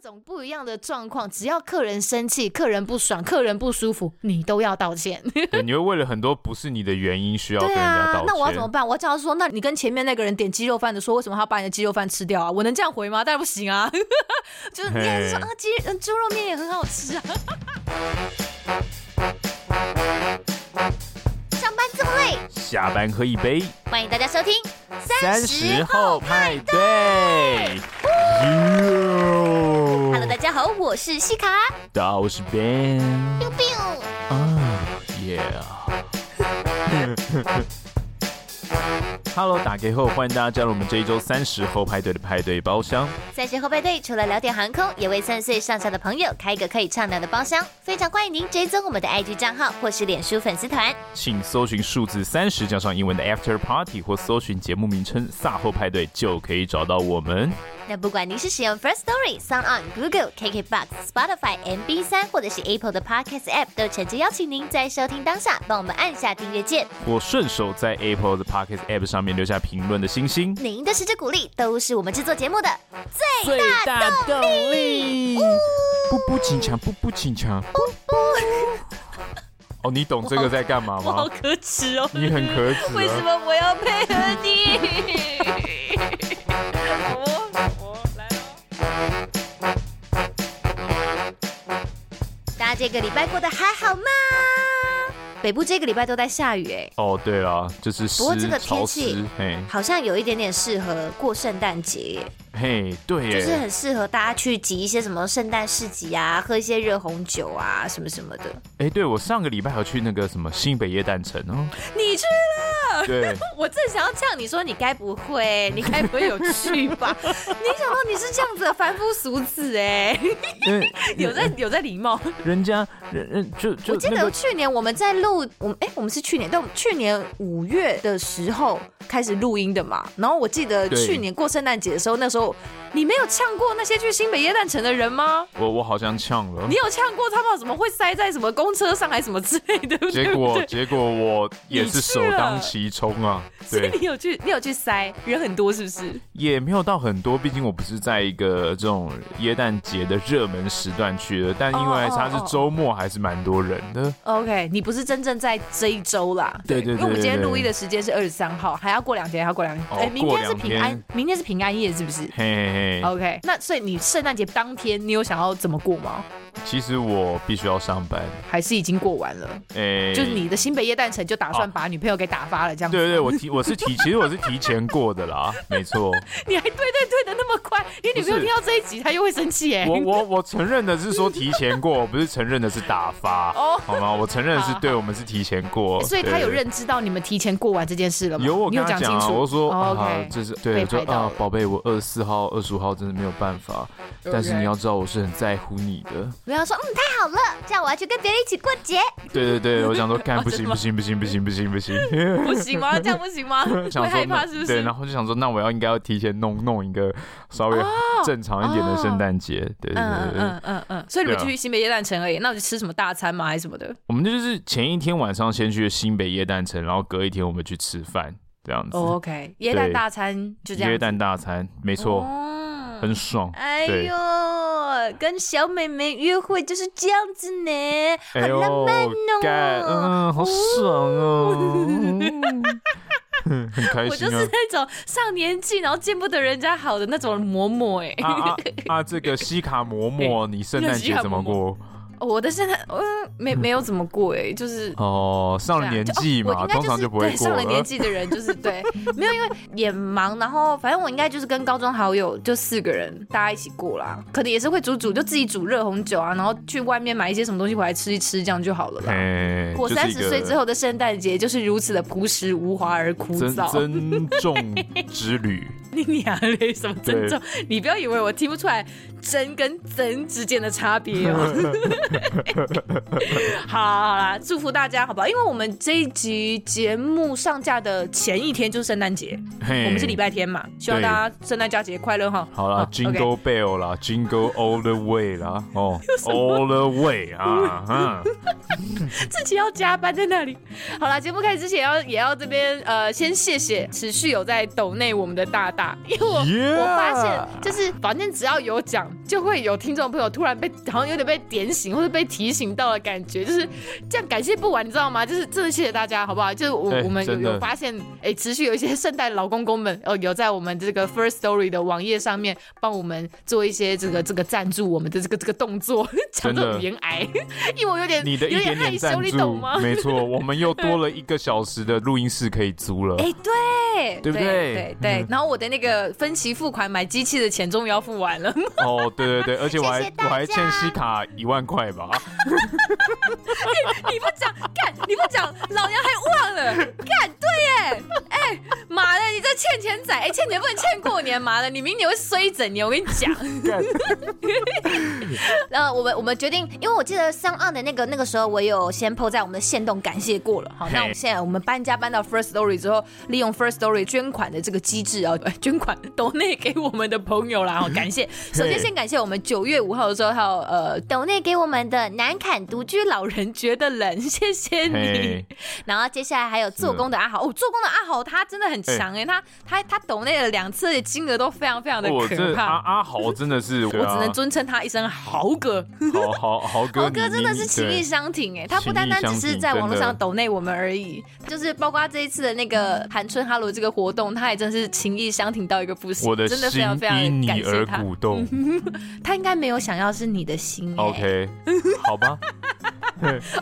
种不一样的状况，只要客人生气、客人不爽、客人不舒服，你都要道歉。对，你会为了很多不是你的原因需要跟人家道歉。啊，那我要怎么办？我叫他说，那你跟前面那个人点鸡肉饭的说，为什么他把你的鸡肉饭吃掉啊？我能这样回吗？当然不行啊！就是你还是说啊，鸡嗯猪肉面也很好吃啊。上班这么累，下班喝一杯。欢迎大家收听三十后派对。家好，我是西卡。大家好，我是 Ben。biu biu。啊，Yeah。Hello，打给后，欢迎大家加入我们这一周三十后派对的派对包厢。三十后派对除了聊点航空，也为三十岁上下的朋友开一个可以畅聊的包厢。非常欢迎您追踪我们的 IG 账号或是脸书粉丝团，请搜寻数字三十加上英文的 After Party 或搜寻节目名称“萨后派对”就可以找到我们。那不管您是使用 First Story、Sound On、Google、KKBox、Spotify、MB 三，或者是 Apple 的 Podcast App，都诚挚邀请您在收听当下帮我们按下订阅键，或顺手在 Apple 的 Podcast App 上面留下评论的星星。您的支持鼓励都是我们制作节目的最大动力。不不紧张，不不紧张。哦，你懂这个在干嘛吗？我好可耻哦！你很可耻。为什么我要配合你？这个礼拜过得还好吗？北部这个礼拜都在下雨哎。哦，对啊，就是湿，不过这个天气嘿，好像有一点点适合过圣诞节。嘿，对耶，就是很适合大家去挤一些什么圣诞市集啊，喝一些热红酒啊，什么什么的。哎，对，我上个礼拜还去那个什么新北夜诞城哦。你去了？对，我正想要呛你说，你该不会，你该不会有去吧？没想到你是这样子的凡夫俗子哎，有在有在礼貌。人家人人就就，我记得去年我们在录，我们哎，我们是去年，但，去年五月的时候开始录音的嘛。然后我记得去年过圣诞节的时候，那时候。你没有呛过那些去新北耶诞城的人吗？我我好像呛了。你有呛过他们？怎么会塞在什么公车上还是什么之类的？结果结果我也是首当其冲啊！所以你有去你有去塞，人很多是不是？也没有到很多，毕竟我不是在一个这种耶诞节的热门时段去的。但因为它是周末，还是蛮多人的。Oh, oh, oh. OK，你不是真正在这一周啦？对对对，对，对，对，因为我们今天录音的时间是二十三号，还要过两天，还要过两天。哎、oh, 欸，明天是平安，明天是平安夜，是不是？嘿嘿嘿。OK，那所以你圣诞节当天你有想要怎么过吗？其实我必须要上班，还是已经过完了？哎、欸，就是你的新北夜诞城就打算把女朋友给打发了这样子？对对对，我提我是提，其实我是提前过的啦，没错。你还对对对的那么快，你女朋友听到这一集她又会生气哎。我我我承认的是说提前过，不是承认的是打发哦，好吗？我承认的是对我们是提前过，所以他有认知到你们提前过完这件事了吗？有，我跟他讲清楚。我说、哦、OK，就是对，我就啊，宝贝，我二十四号、二十五号真的没有办法，但是你要知道我是很在乎你的。不要说嗯，太好了，这样我要去跟别人一起过节。对对对，我想说，看不行不行不行不行不行不行，不行吗？这样不行吗？会害怕是不是？对，然后就想说，那我要应该要提前弄弄一个稍微正常一点的圣诞节。对对对嗯嗯嗯嗯。所以你们去新北耶诞城而已，那我就吃什么大餐吗？还是什么的？我们就是前一天晚上先去新北耶诞城，然后隔一天我们去吃饭，这样子。OK，耶诞大餐就这样。耶诞大餐，没错，很爽。哎呦。跟小美眉约会就是这样子呢，好浪漫哦，嗯，好爽哦，很开心。我就是那种上年纪然后见不得人家好的那种嬷嬷哎。啊啊，这个西卡嬷嬷，你圣诞节怎么过？我的圣诞，嗯，没没有怎么过哎，就是哦，上了年纪嘛，通常就不会过。上了年纪的人就是对，没有，因为也忙，然后反正我应该就是跟高中好友就四个人，大家一起过啦。可能也是会煮煮，就自己煮热红酒啊，然后去外面买一些什么东西回来吃一吃，这样就好了啦。过三十岁之后的圣诞节就是如此的朴实无华而枯燥。珍重之旅，你娘嘞？什么珍重？你不要以为我听不出来“真”跟“真”之间的差别哦。好 啦好啦，祝福大家，好不好？因为我们这一集节目上架的前一天就是圣诞节，我们是礼拜天嘛，希望大家圣诞佳节快乐哈。好啦，Jingle Bell 啦，Jingle All the Way 啦，哦，All the Way 啊，自己要加班在那里。好啦，节目开始之前要也要这边呃，先谢谢持续有在抖内我们的大大，因为.我发现就是反正只要有讲，就会有听众朋友突然被好像有点被点醒或是被提醒到的感觉，就是这样感谢不完，你知道吗？就是真的谢谢大家，好不好？就是我、欸、我们有有发现，哎、欸，持续有一些圣诞老公公们哦，有在我们这个 First Story 的网页上面帮我们做一些这个这个赞助我们的这个这个动作，讲的语言癌，因为我有点你的一点点害羞，你懂吗？没错，我们又多了一个小时的录音室可以租了，哎、欸，对，对不对？对对，对，然后我的那个分期付款买机器的钱终于要付完了，哦，对对对，而且我还谢谢我还欠西卡一万块吧。欸、你不讲，干你不讲，老娘还忘了，干对耶，哎、欸，妈的，你这欠钱仔，哎、欸，欠钱不能欠过年，妈的，你明年会衰一整年，我跟你讲。然后我们我们决定，因为我记得上岸的那个那个时候，我有先 po 在我们的线动感谢过了，好，那我们现在我们搬家搬到 First Story 之后，利用 First Story 捐款的这个机制啊，捐款 donate 给我们的朋友啦，好，感谢。首先先感谢我们九月五号的时候，还有呃 donate 给我们的南坎独居老人觉得冷，谢谢你。然后接下来还有做工的阿豪，哦，做工的阿豪他真的很强哎，他他他抖内了两次的金额都非常非常的可怕。阿阿豪真的是，我只能尊称他一声豪哥。豪豪豪哥，豪哥真的是情义相挺哎，他不单单只是在网络上抖内我们而已，就是包括这一次的那个寒春哈罗这个活动，他也真是情义相挺到一个不行。我的真的非常非常感谢他。他应该没有想要是你的心。OK，好吧。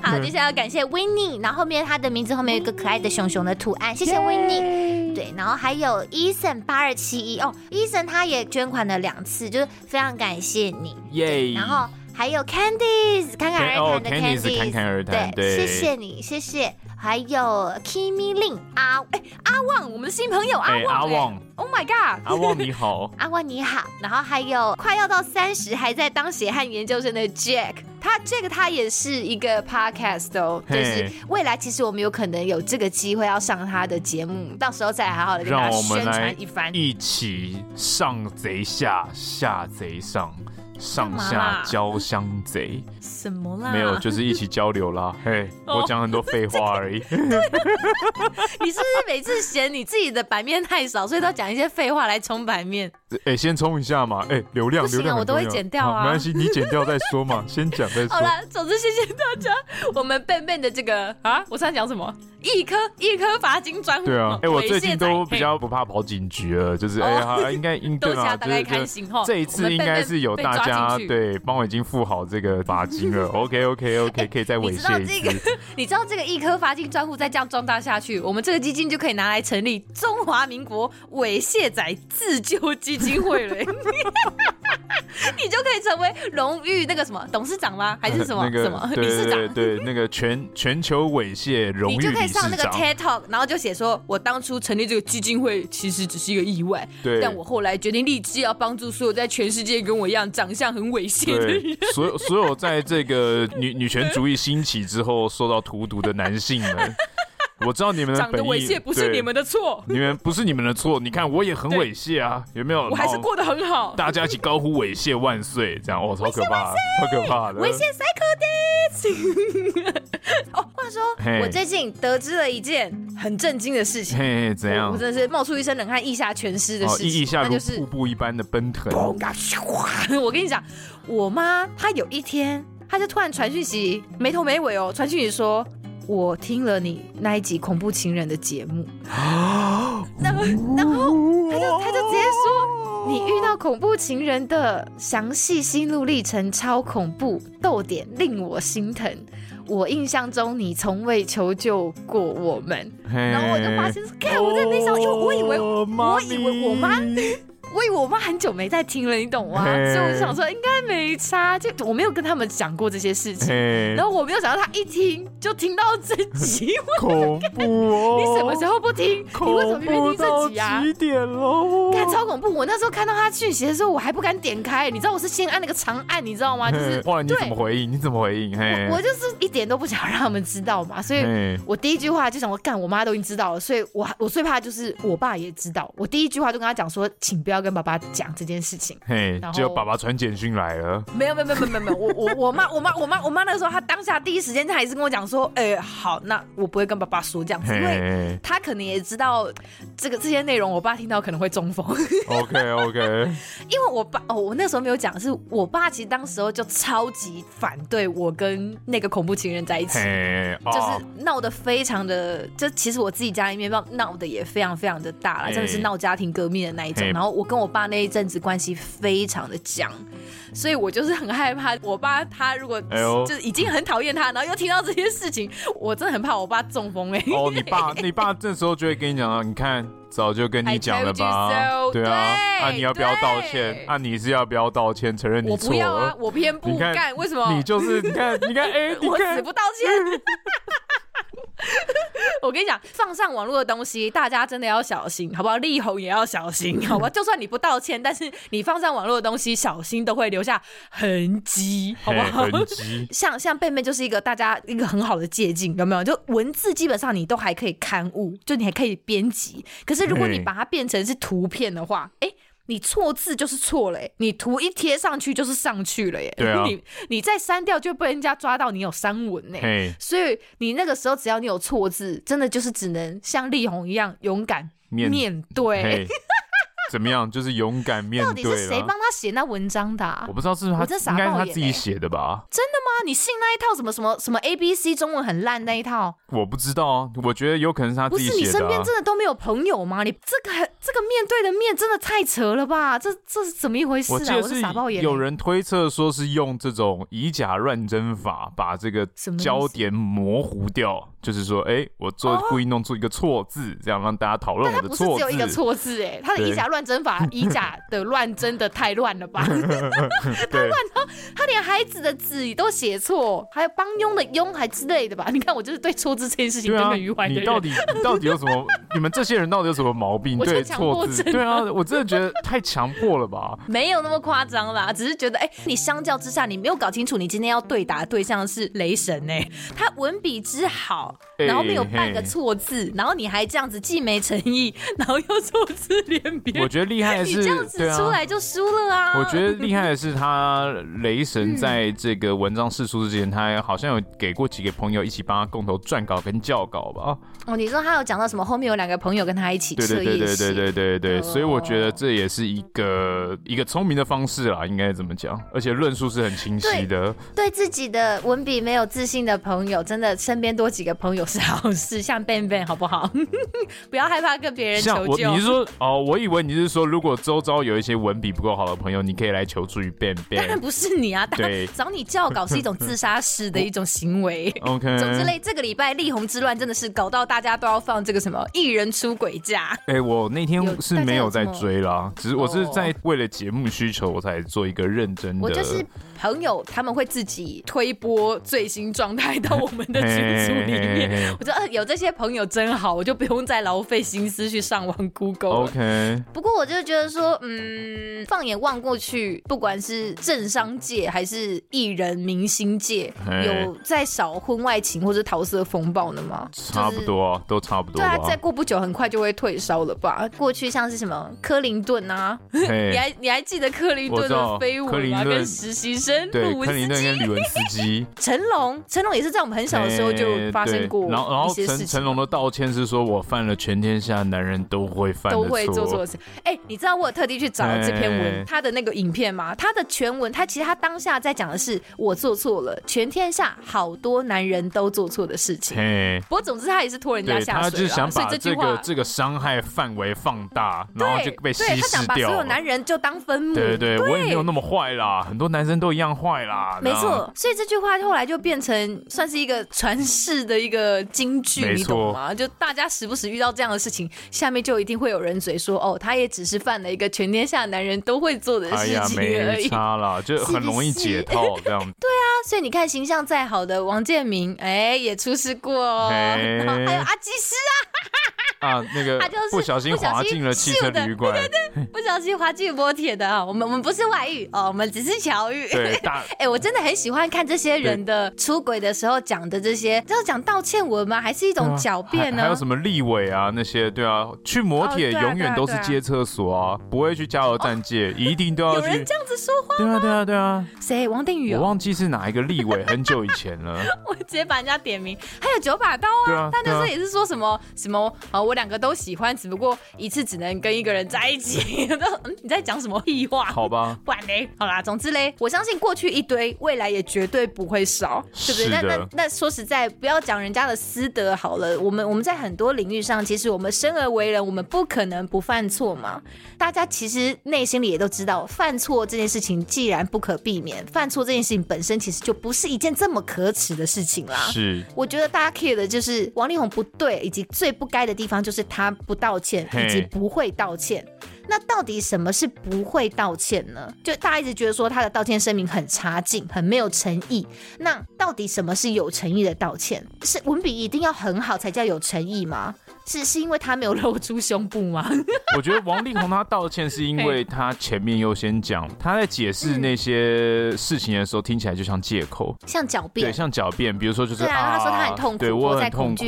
好，接下来要感谢 Winnie，然后后面他的名字后面有一个可爱的熊熊的图案，谢谢 Winnie。对，然后还有 Eason 八二七一哦，Eason 他也捐款了两次，就是非常感谢你。耶。然后还有 Candice，侃侃而谈的 Candice，侃侃而谈，对，谢谢你，谢谢。还有 Kimi Lin 阿哎阿旺，我们的新朋友阿旺，阿旺，Oh my God，阿旺你好，阿旺你好。然后还有快要到三十还在当血汗研究生的 Jack，他这个他也是一个 Podcast 哦，就是未来其实我们有可能有这个机会要上他的节目，到时候再好好的跟他宣传一番，一起上贼下，下贼上。上下交相贼？什么啦？没有，就是一起交流啦。嘿，我讲很多废话而已。你是不是每次嫌你自己的版面太少，所以都讲一些废话来充版面？哎，先充一下嘛。哎，流量，流量，我都会剪掉啊。没关系，你剪掉再说嘛。先讲再说。好了，总之谢谢大家。我们笨笨的这个啊，我刚才讲什么？一颗一颗罚金专户。对啊，哎，我最近都比较不怕跑警局了，就是哎呀，应该应对 嘛，就是这一次应该是有大家。对，帮我已经付好这个罚金了。OK OK OK，可以再猥亵一次。你知道这个？你知道这个一颗罚金专户再这样壮大下去，我们这个基金就可以拿来成立中华民国猥亵仔自救基金会了。你就可以成为荣誉那个什么董事长吗？还是什么、呃那个、什么理事长？对，那个全全球猥亵荣誉上那个 TED Talk，然后就写说，我当初成立这个基金会其实只是一个意外，对，但我后来决定立志要帮助所有在全世界跟我一样长相很猥亵的人。所有所有在这个女女权主义兴起之后受到荼毒的男性们。我知道你们的本意，猥亵不是你们的错，你们不是你们的错。你看我也很猥亵啊，有没有？我还是过得很好。大家一起高呼“猥亵万岁”，这样哦，超可怕，超可怕的。猥亵 psycho dance。哦，话说我最近得知了一件很震惊的事情，嘿，怎样？我真的是冒出一身冷汗，腋下全湿的事情，腋下如瀑布一般的奔腾。我跟你讲，我妈她有一天，她就突然传讯息，没头没尾哦，传讯息说。我听了你那一集恐怖情人的节目，然后然后他就他就直接说，你遇到恐怖情人的详细心路历程超恐怖，逗点令我心疼。我印象中你从未求救过我们，然后我就发现，看我在那想，因为我以为我以为我妈。我以为我妈很久没在听了，你懂吗？所以我就想说应该没差，就我没有跟他们讲过这些事情。然后我没有想到他一听就听到这集，恐怖哦！你什么时候不听？你为什么偏偏听这集啊？几点喽？看超恐怖！我那时候看到他讯息的时候，我还不敢点开，你知道我是先按那个长按，你知道吗？就是后来你怎么回应？你怎么回应？我我就是一点都不想让他们知道嘛，所以我第一句话就想说干，我妈都已经知道了，所以我我最怕就是我爸也知道。我第一句话就跟他讲说，请不要跟爸爸讲这件事情。嘿，结果爸爸传简讯来了。没有没有没有没有没有，我我我妈我妈我妈我妈那个时候，她当下第一时间她还是跟我讲说，哎、欸，好，那我不会跟爸爸说这样子，因为他可能也知道这个这些内容，我爸听到可能会中风。OK OK，因为我爸哦，我那时候没有讲，是我爸其实当时候就超级反对我跟那个恐怖情人在一起，就是闹得非常的，就其实我自己家里面闹闹得也非常非常的大了，真的是闹家庭革命的那一种。然后我跟我爸那一阵子关系非常的僵，所以我就是很害怕我爸他如果就是已经很讨厌他，然后又听到这些事情，我真的很怕我爸中风哎。哦，你爸 你爸这时候就会跟你讲了，你看早就跟你讲了吧，对啊，啊你要不要道歉？啊你是要不要道歉？承认你错了？我不要啊，我偏不干，为什么？你就是你看你看哎，我死不道歉。我跟你讲，放上网络的东西，大家真的要小心，好不好？力宏也要小心，好吧？就算你不道歉，但是你放上网络的东西，小心都会留下痕迹，好不好？痕迹。像像贝贝就是一个大家一个很好的借鉴，有没有？就文字基本上你都还可以刊物，就你还可以编辑。可是如果你把它变成是图片的话，哎。你错字就是错了，你图一贴上去就是上去了耶。对啊，你你再删掉就被人家抓到你有删文呢。所以你那个时候只要你有错字，真的就是只能像力宏一样勇敢面对。怎么样？就是勇敢面对。到底是谁帮他写那文章的？啊？我不知道是他，应该是他自己写的吧？真的吗？你信那一套什么什么什么 A B C 中文很烂那一套？我不知道啊，我觉得有可能是他自己写的。不是，你身边真的都没有朋友吗？你这个这个面对的面真的太扯了吧？这这是怎么一回事啊？我是傻爆眼。有人推测说是用这种以假乱真法把这个焦点模糊掉。就是说，哎、欸，我做故意弄出一个错字，这样让大家讨论我的错只有一个错字，哎，他的以假乱真法，以假的乱真的太乱了吧？他乱到他连孩子的字都写错，还有帮佣的佣还之类的吧？你看我就是对错字这件事情耿耿于怀。你到底你到底有什么？你们这些人到底有什么毛病？对错字？对啊，我真的觉得太强迫了吧？没有那么夸张啦，只是觉得，哎、欸，你相较之下，你没有搞清楚，你今天要对答的对象是雷神呢、欸，他文笔之好。然后没有半个错字，欸、然后你还这样子既没诚意，然后又错字连篇。我觉得厉害的是，你这样子出来就输了啊！啊我觉得厉害的是，他 雷神在这个文章试出之前，嗯、他好像有给过几个朋友一起帮他共同撰稿跟校稿吧？哦，你说他有讲到什么？后面有两个朋友跟他一起。对对对对对对对，哦、所以我觉得这也是一个一个聪明的方式啦，应该怎么讲？而且论述是很清晰的。对自己的文笔没有自信的朋友，真的身边多几个朋友是好事，像 Ben Ben 好不好？不要害怕跟别人求救。你是说哦？我以为你是说，如果周遭有一些文笔不够好的朋友，你可以来求助于 Ben Ben。当然不是你啊，对，找你教稿是一种自杀式的一种行为。OK，总之类，这个礼拜力宏之乱真的是搞到大家都要放这个什么艺人出轨假。哎、欸，我那天是没有在追啦，只是我是在为了节目需求，我才做一个认真的。我就是。朋友他们会自己推播最新状态到我们的群组里面，我觉得有这些朋友真好，我就不用再劳费心思去上网 Google。OK。不过我就觉得说，嗯，放眼望过去，不管是政商界还是艺人明星界，有在少婚外情或者桃色风暴的吗？差不多，就是、都差不多。对啊，再过不久很快就会退烧了吧？过去像是什么克林顿啊，你还你还记得克林顿的绯闻吗？跟实习生。对，克林顿跟吕文斯基，成龙，成龙也是在我们很小的时候就发生过。然后，然后成成龙的道歉是说，我犯了全天下男人都会犯，都会做错的事。哎，你知道我有特地去找了这篇文，他的那个影片吗？他的全文，他其实他当下在讲的是我做错了，全天下好多男人都做错的事情。不过总之他也是拖人家下水，他就是想把这个这个伤害范围放大，然后就被稀释掉。他想把所有男人就当分母。对对对，我也没有那么坏啦，很多男生都一样坏啦。没错，所以这句话后来就变成算是一个传世的一个金句，你懂吗？就大家时不时遇到这样的事情，下面就一定会有人嘴说：“哦，他也只是犯了一个全天下男人都会做的事情 而已。哎”没差啦，就很容易解套这样。对啊，所以你看，形象再好的王建民，哎，也出事过哦。然后 还有阿基师啊。啊，那个他就是不小心滑进了汽车旅馆，对对对，不小心滑进摩铁的啊。我们我们不是外遇哦，我们只是巧遇。对，哎，我真的很喜欢看这些人的出轨的时候讲的这些，这是讲道歉文吗？还是一种狡辩呢？还有什么立委啊那些？对啊，去摩铁永远都是接厕所啊，不会去加油站借，一定都要去。有人这样子说话？对啊对啊对啊。谁？王定宇？我忘记是哪一个立委，很久以前了。我直接把人家点名，还有九把刀啊。他那时候也是说什么什么哦。我两个都喜欢，只不过一次只能跟一个人在一起。嗯，你在讲什么屁话？好吧，不然嘞，好啦，总之嘞，我相信过去一堆，未来也绝对不会少，对不对？那那那说实在，不要讲人家的私德好了，我们我们在很多领域上，其实我们生而为人，我们不可能不犯错嘛。大家其实内心里也都知道，犯错这件事情既然不可避免，犯错这件事情本身其实就不是一件这么可耻的事情啦。是，我觉得大家 care 的就是王力宏不对，以及最不该的地方就是他不道歉，以及不会道歉。那到底什么是不会道歉呢？就大家一直觉得说他的道歉声明很差劲，很没有诚意。那到底什么是有诚意的道歉？是文笔一定要很好才叫有诚意吗？是是因为他没有露出胸部吗？我觉得王力宏他道歉是因为他前面又先讲他在解释那些事情的时候听起来就像借口，像狡辩，对，像狡辩。比如说就是对啊，他说他很痛苦，对，我很痛苦，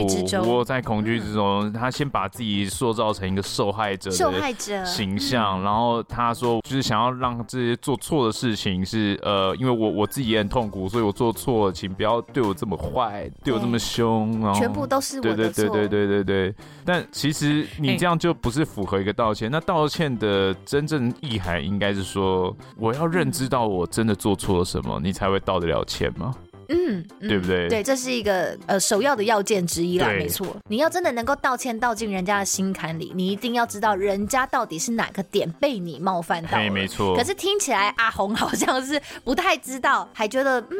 我在恐惧之中，他先把自己塑造成一个受害者的受害者形象，然后他说就是想要让这些做错的事情是呃，因为我我自己也很痛苦，所以我做错了，请不要对我这么坏，对我这么凶，然后全部都是我的错，对对对对对对对。但其实你这样就不是符合一个道歉。那道歉的真正意涵应该是说，我要认知到我真的做错了什么，你才会道得了歉吗？嗯，对不对？对，这是一个呃首要的要件之一啦，没错。你要真的能够道歉道进人家的心坎里，你一定要知道人家到底是哪个点被你冒犯到了。没错。可是听起来阿红好像是不太知道，还觉得嗯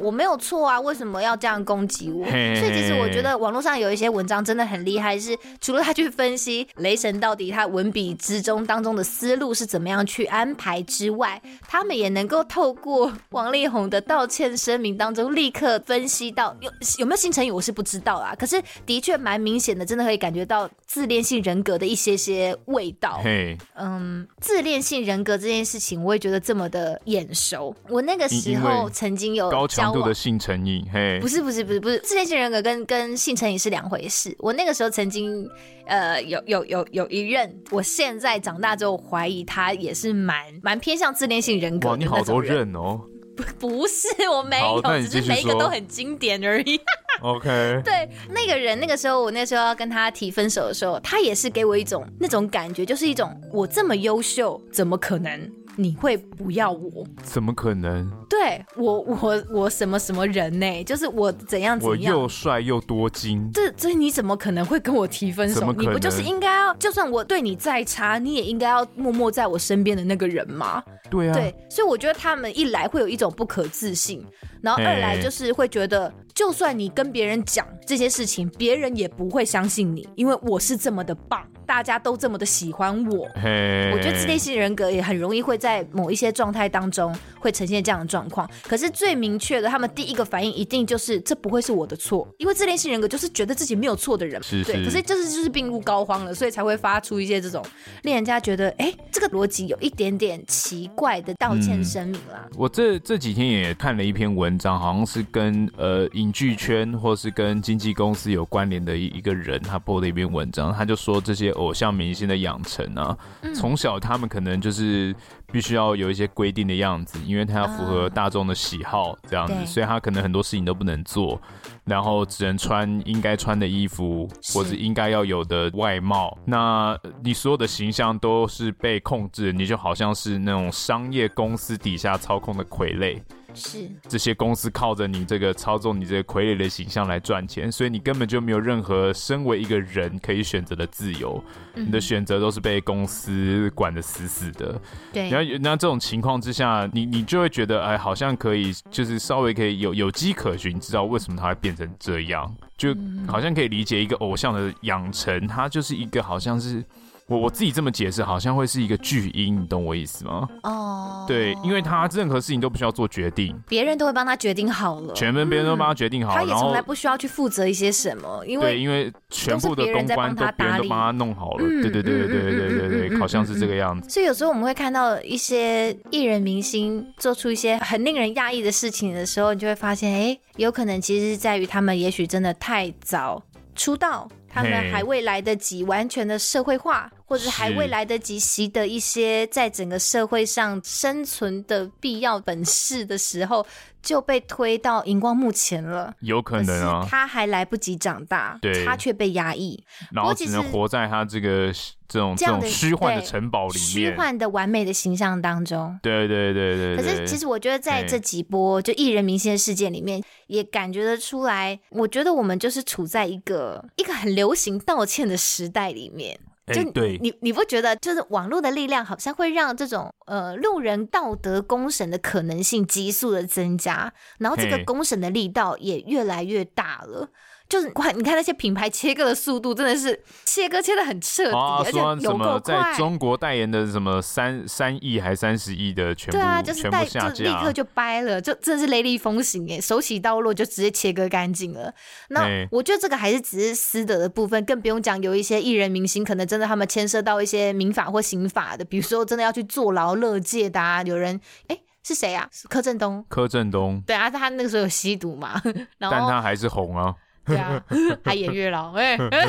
我没有错啊，为什么要这样攻击我？嘿嘿，所以其实我觉得网络上有一些文章真的很厉害，是除了他去分析雷神到底他文笔之中当中的思路是怎么样去安排之外，他们也能够透过王力宏的道歉声明当中。立刻分析到有有没有性成瘾，我是不知道啊。可是的确蛮明显的，真的可以感觉到自恋性人格的一些些味道。嘿，嗯，自恋性人格这件事情，我也觉得这么的眼熟。我那个时候曾经有高强度的性成瘾，嘿，不是不是不是不是，自恋性人格跟跟性成瘾是两回事。我那个时候曾经呃有有有有一任，我现在长大之后怀疑他也是蛮蛮偏向自恋性人格的。哇，你好多任哦。不 不是，我没有，只是每一个都很经典而已。OK，对，那个人那个时候，我那时候要跟他提分手的时候，他也是给我一种那种感觉，就是一种我这么优秀，怎么可能？你会不要我？怎么可能？对我，我我什么什么人呢？就是我怎样怎样？我又帅又多金。这这你怎么可能会跟我提分手？你不就是应该要，就算我对你再差，你也应该要默默在我身边的那个人吗？对啊。对，所以我觉得他们一来会有一种不可置信，然后二来就是会觉得，就算你跟别人讲这些事情，别人也不会相信你，因为我是这么的棒。大家都这么的喜欢我，hey, 我觉得自恋型人格也很容易会在某一些状态当中会呈现这样的状况。可是最明确的，他们第一个反应一定就是这不会是我的错，因为自恋型人格就是觉得自己没有错的人，是是对。可是就是就是病入膏肓了，所以才会发出一些这种令人家觉得哎，这个逻辑有一点点奇怪的道歉声明啦。嗯、我这这几天也看了一篇文章，好像是跟呃影剧圈或是跟经纪公司有关联的一一个人，他播的一篇文章，他就说这些。偶像明星的养成啊，从小他们可能就是必须要有一些规定的样子，因为他要符合大众的喜好这样子，所以他可能很多事情都不能做，然后只能穿应该穿的衣服，或者应该要有的外貌。那你所有的形象都是被控制，你就好像是那种商业公司底下操控的傀儡。是。这些公司靠着你这个操纵你这个傀儡的形象来赚钱，所以你根本就没有任何身为一个人可以选择的自由，嗯、你的选择都是被公司管得死死的。对，然后那这种情况之下，你你就会觉得，哎，好像可以，就是稍微可以有有迹可循，知道为什么他会变成这样，就好像可以理解一个偶像的养成，他就是一个好像是。我我自己这么解释，好像会是一个巨婴，你懂我意思吗？哦，对，因为他任何事情都不需要做决定，别人都会帮他决定好了，全部别人都帮他决定好了，他也从来不需要去负责一些什么，因为对，因为全部的公关都别人都帮他弄好了，对对对对对对对对，好像是这个样子。所以有时候我们会看到一些艺人明星做出一些很令人讶异的事情的时候，你就会发现，哎，有可能其实是在于他们也许真的太早出道。他们还未来得及完全的社会化，或者还未来得及习得一些在整个社会上生存的必要本事的时候，就被推到荧光幕前了。有可能啊，他还来不及长大，对，他却被压抑，然后只能活在他这个。这种这种虚幻的城堡里面，虚幻的完美的形象当中，对对对对，对。可是其实我觉得在这几波就艺人明星的事件里面，也感觉得出来，我觉得我们就是处在一个一个很流行道歉的时代里面。就你你你不觉得，就是网络的力量好像会让这种呃路人道德公审的可能性急速的增加，然后这个公审的力道也越来越大了。就是哇，你看那些品牌切割的速度，真的是切割切的很彻底，啊、而且有够快。在中国代言的什么三三亿还三十亿的全部，对啊，就是带就立刻就掰了，就真的是雷厉风行哎，手起刀落就直接切割干净了。那我觉得这个还是只是私德的部分，更不用讲有一些艺人明星，可能真的他们牵涉到一些民法或刑法的，比如说真的要去坐牢乐界的啊，有人哎是谁啊？柯震东。柯震东。对啊，他那个时候有吸毒嘛，然后但他还是红啊。对啊，还演月老哎，哎，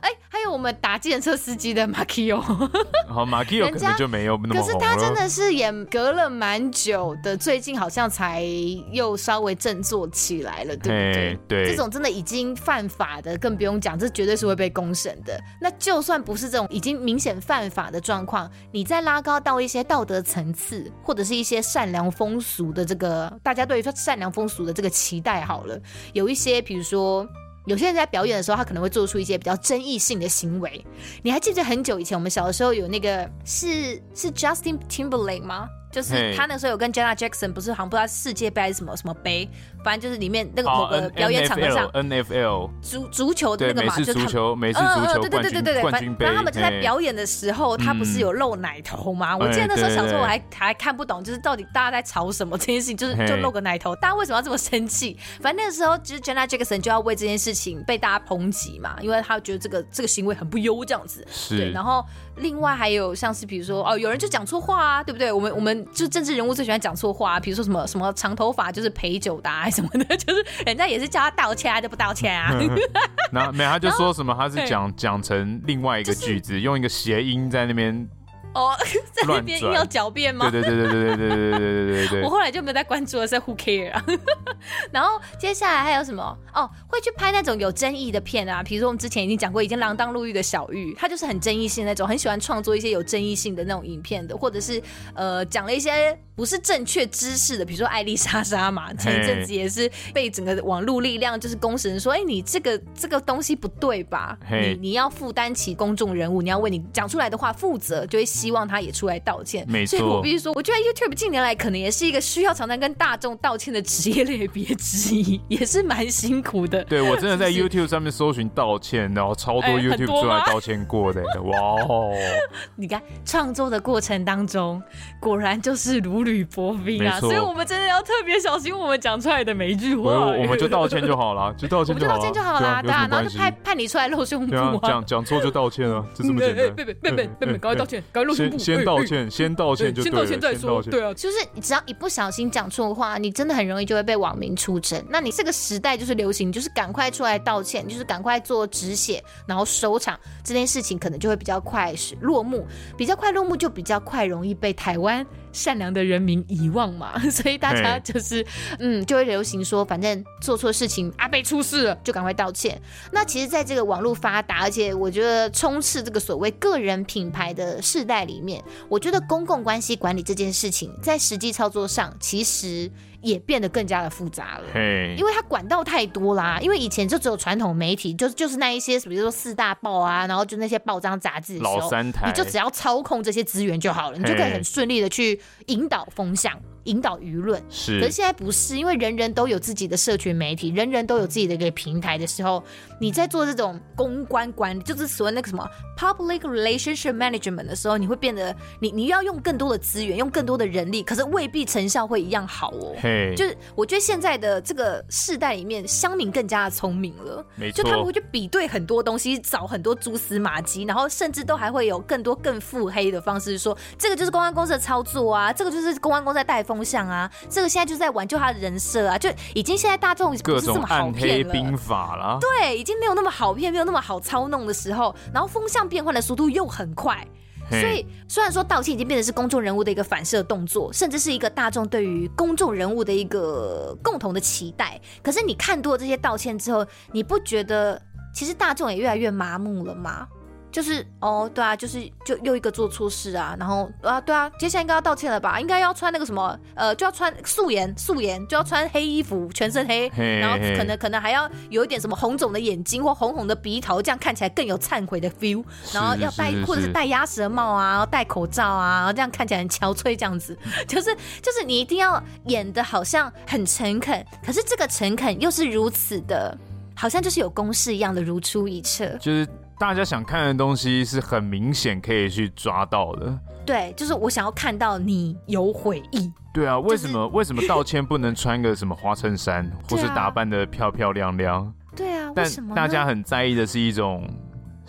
还有我们打计程车司机的马奎欧，好马奎欧可能就没有那么。可是他真的是也隔了蛮久的，最近好像才又稍微振作起来了，对不对？对，这种真的已经犯法的，更不用讲，这绝对是会被公审的。那就算不是这种已经明显犯法的状况，你再拉高到一些道德层次，或者是一些善良风俗的这个，大家对于说善良风俗的这个期待，好了，有一些比如说。有些人在表演的时候，他可能会做出一些比较争议性的行为。你还记得很久以前，我们小的时候有那个是是 Justin Timberlake 吗？就是他那时候有跟 Jenna Jackson 不是好像不知道世界杯还是什么什么杯，反正就是里面那个某个表演场合上，N F L 足足球的那个嘛，就足球，美式足球对对对对对对，反正他们就在表演的时候，他不是有露奶头吗？我记得那时候小时候我还还看不懂，就是到底大家在吵什么这件事情，就是就露个奶头，大家为什么要这么生气？反正那个时候其实 Jenna Jackson 就要为这件事情被大家抨击嘛，因为他觉得这个这个行为很不优这样子。对，然后另外还有像是比如说哦，有人就讲错话啊，对不对？我们我们就政治人物。最喜欢讲错话，啊比如说什么什么长头发就是陪酒的啊什么的，就是人家也是叫他道歉啊，就不道歉啊。然后没有，他就说什么他是讲讲成另外一个句子，用一个谐音在那边。哦，在那边硬要狡辩吗？对对对对对对对对对对对。我后来就没有再关注了，在 Who care 啊？然后接下来还有什么？哦，会去拍那种有争议的片啊，比如说我们之前已经讲过，已经锒铛入狱的小玉，他就是很争议性那种，很喜欢创作一些有争议性的那种影片的，或者是呃讲了一些不是正确知识的，比如说艾丽莎莎嘛，前一阵子也是被整个网络力量就是公审说，哎，你这个这个东西不对吧？你你要负担起公众人物，你要为你讲出来的话负责，就会。希望他也出来道歉，没错。所以我必须说，我觉得 YouTube 近年来可能也是一个需要常常跟大众道歉的职业类别之一，也是蛮辛苦的。对，我真的在 YouTube 上面搜寻道歉，然后超多 YouTube 出来道歉过的，哇哦！你看创作的过程当中，果然就是如履薄冰啊，所以我们真的要特别小心我们讲出来的每一句话。我们就道歉就好了，就道歉就好了，道歉就好了，对啊，然后就判判你出来露胸部，讲讲错就道歉啊，就 这么简单。别别别别别，赶快道歉，赶快。先先道歉，先道歉就对了。先道歉再说，对啊，就是你只要一不小心讲错话，你真的很容易就会被网民出征。那你这个时代就是流行，就是赶快出来道歉，就是赶快做止血，然后收场，这件事情可能就会比较快落幕，比较快落幕就比较快容易被台湾善良的人民遗忘嘛，所以大家就是嗯，就会流行说，反正做错事情阿贝出事了，就赶快道歉。那其实，在这个网络发达，而且我觉得充斥这个所谓个人品牌的世代里面，我觉得公共关系管理这件事情，在实际操作上，其实。也变得更加的复杂了因为它管道太多啦。因为以前就只有传统媒体，就就是那一些，比如说四大报啊，然后就那些报章杂志，老三台，你就只要操控这些资源就好了你就可以很顺利的去引导风向。引导舆论是，可是现在不是，因为人人都有自己的社群媒体，人人都有自己的一个平台的时候，你在做这种公关管理，就是所谓那个什么 public relationship management 的时候，你会变得你你要用更多的资源，用更多的人力，可是未必成效会一样好哦。嘿，就是我觉得现在的这个世代里面，乡民更加的聪明了，没错，就他们会去比对很多东西，找很多蛛丝马迹，然后甚至都还会有更多更腹黑的方式说，这个就是公关公司的操作啊，这个就是公关公司在带风。风向啊，这个现在就在挽救他的人设啊，就已经现在大众不是这么好骗了。各种暗黑兵法了，对，已经没有那么好骗，没有那么好操弄的时候，然后风向变换的速度又很快，所以虽然说道歉已经变成是公众人物的一个反射动作，甚至是一个大众对于公众人物的一个共同的期待，可是你看多了这些道歉之后，你不觉得其实大众也越来越麻木了吗？就是哦，对啊，就是就又一个做错事啊，然后啊，对啊，接下来应该要道歉了吧？应该要穿那个什么，呃，就要穿素颜，素颜就要穿黑衣服，全身黑，然后可能可能还要有一点什么红肿的眼睛或红红的鼻头，这样看起来更有忏悔的 feel。然后要戴或者是戴鸭舌帽啊，戴口罩啊，这样看起来很憔悴，这样子，就是就是你一定要演的好像很诚恳，可是这个诚恳又是如此的，好像就是有公式一样的如出一辙，就是。大家想看的东西是很明显可以去抓到的，对，就是我想要看到你有悔意。对啊，为什么、就是、为什么道歉不能穿个什么花衬衫，或是打扮的漂漂亮亮？对啊，但大家很在意的是一种。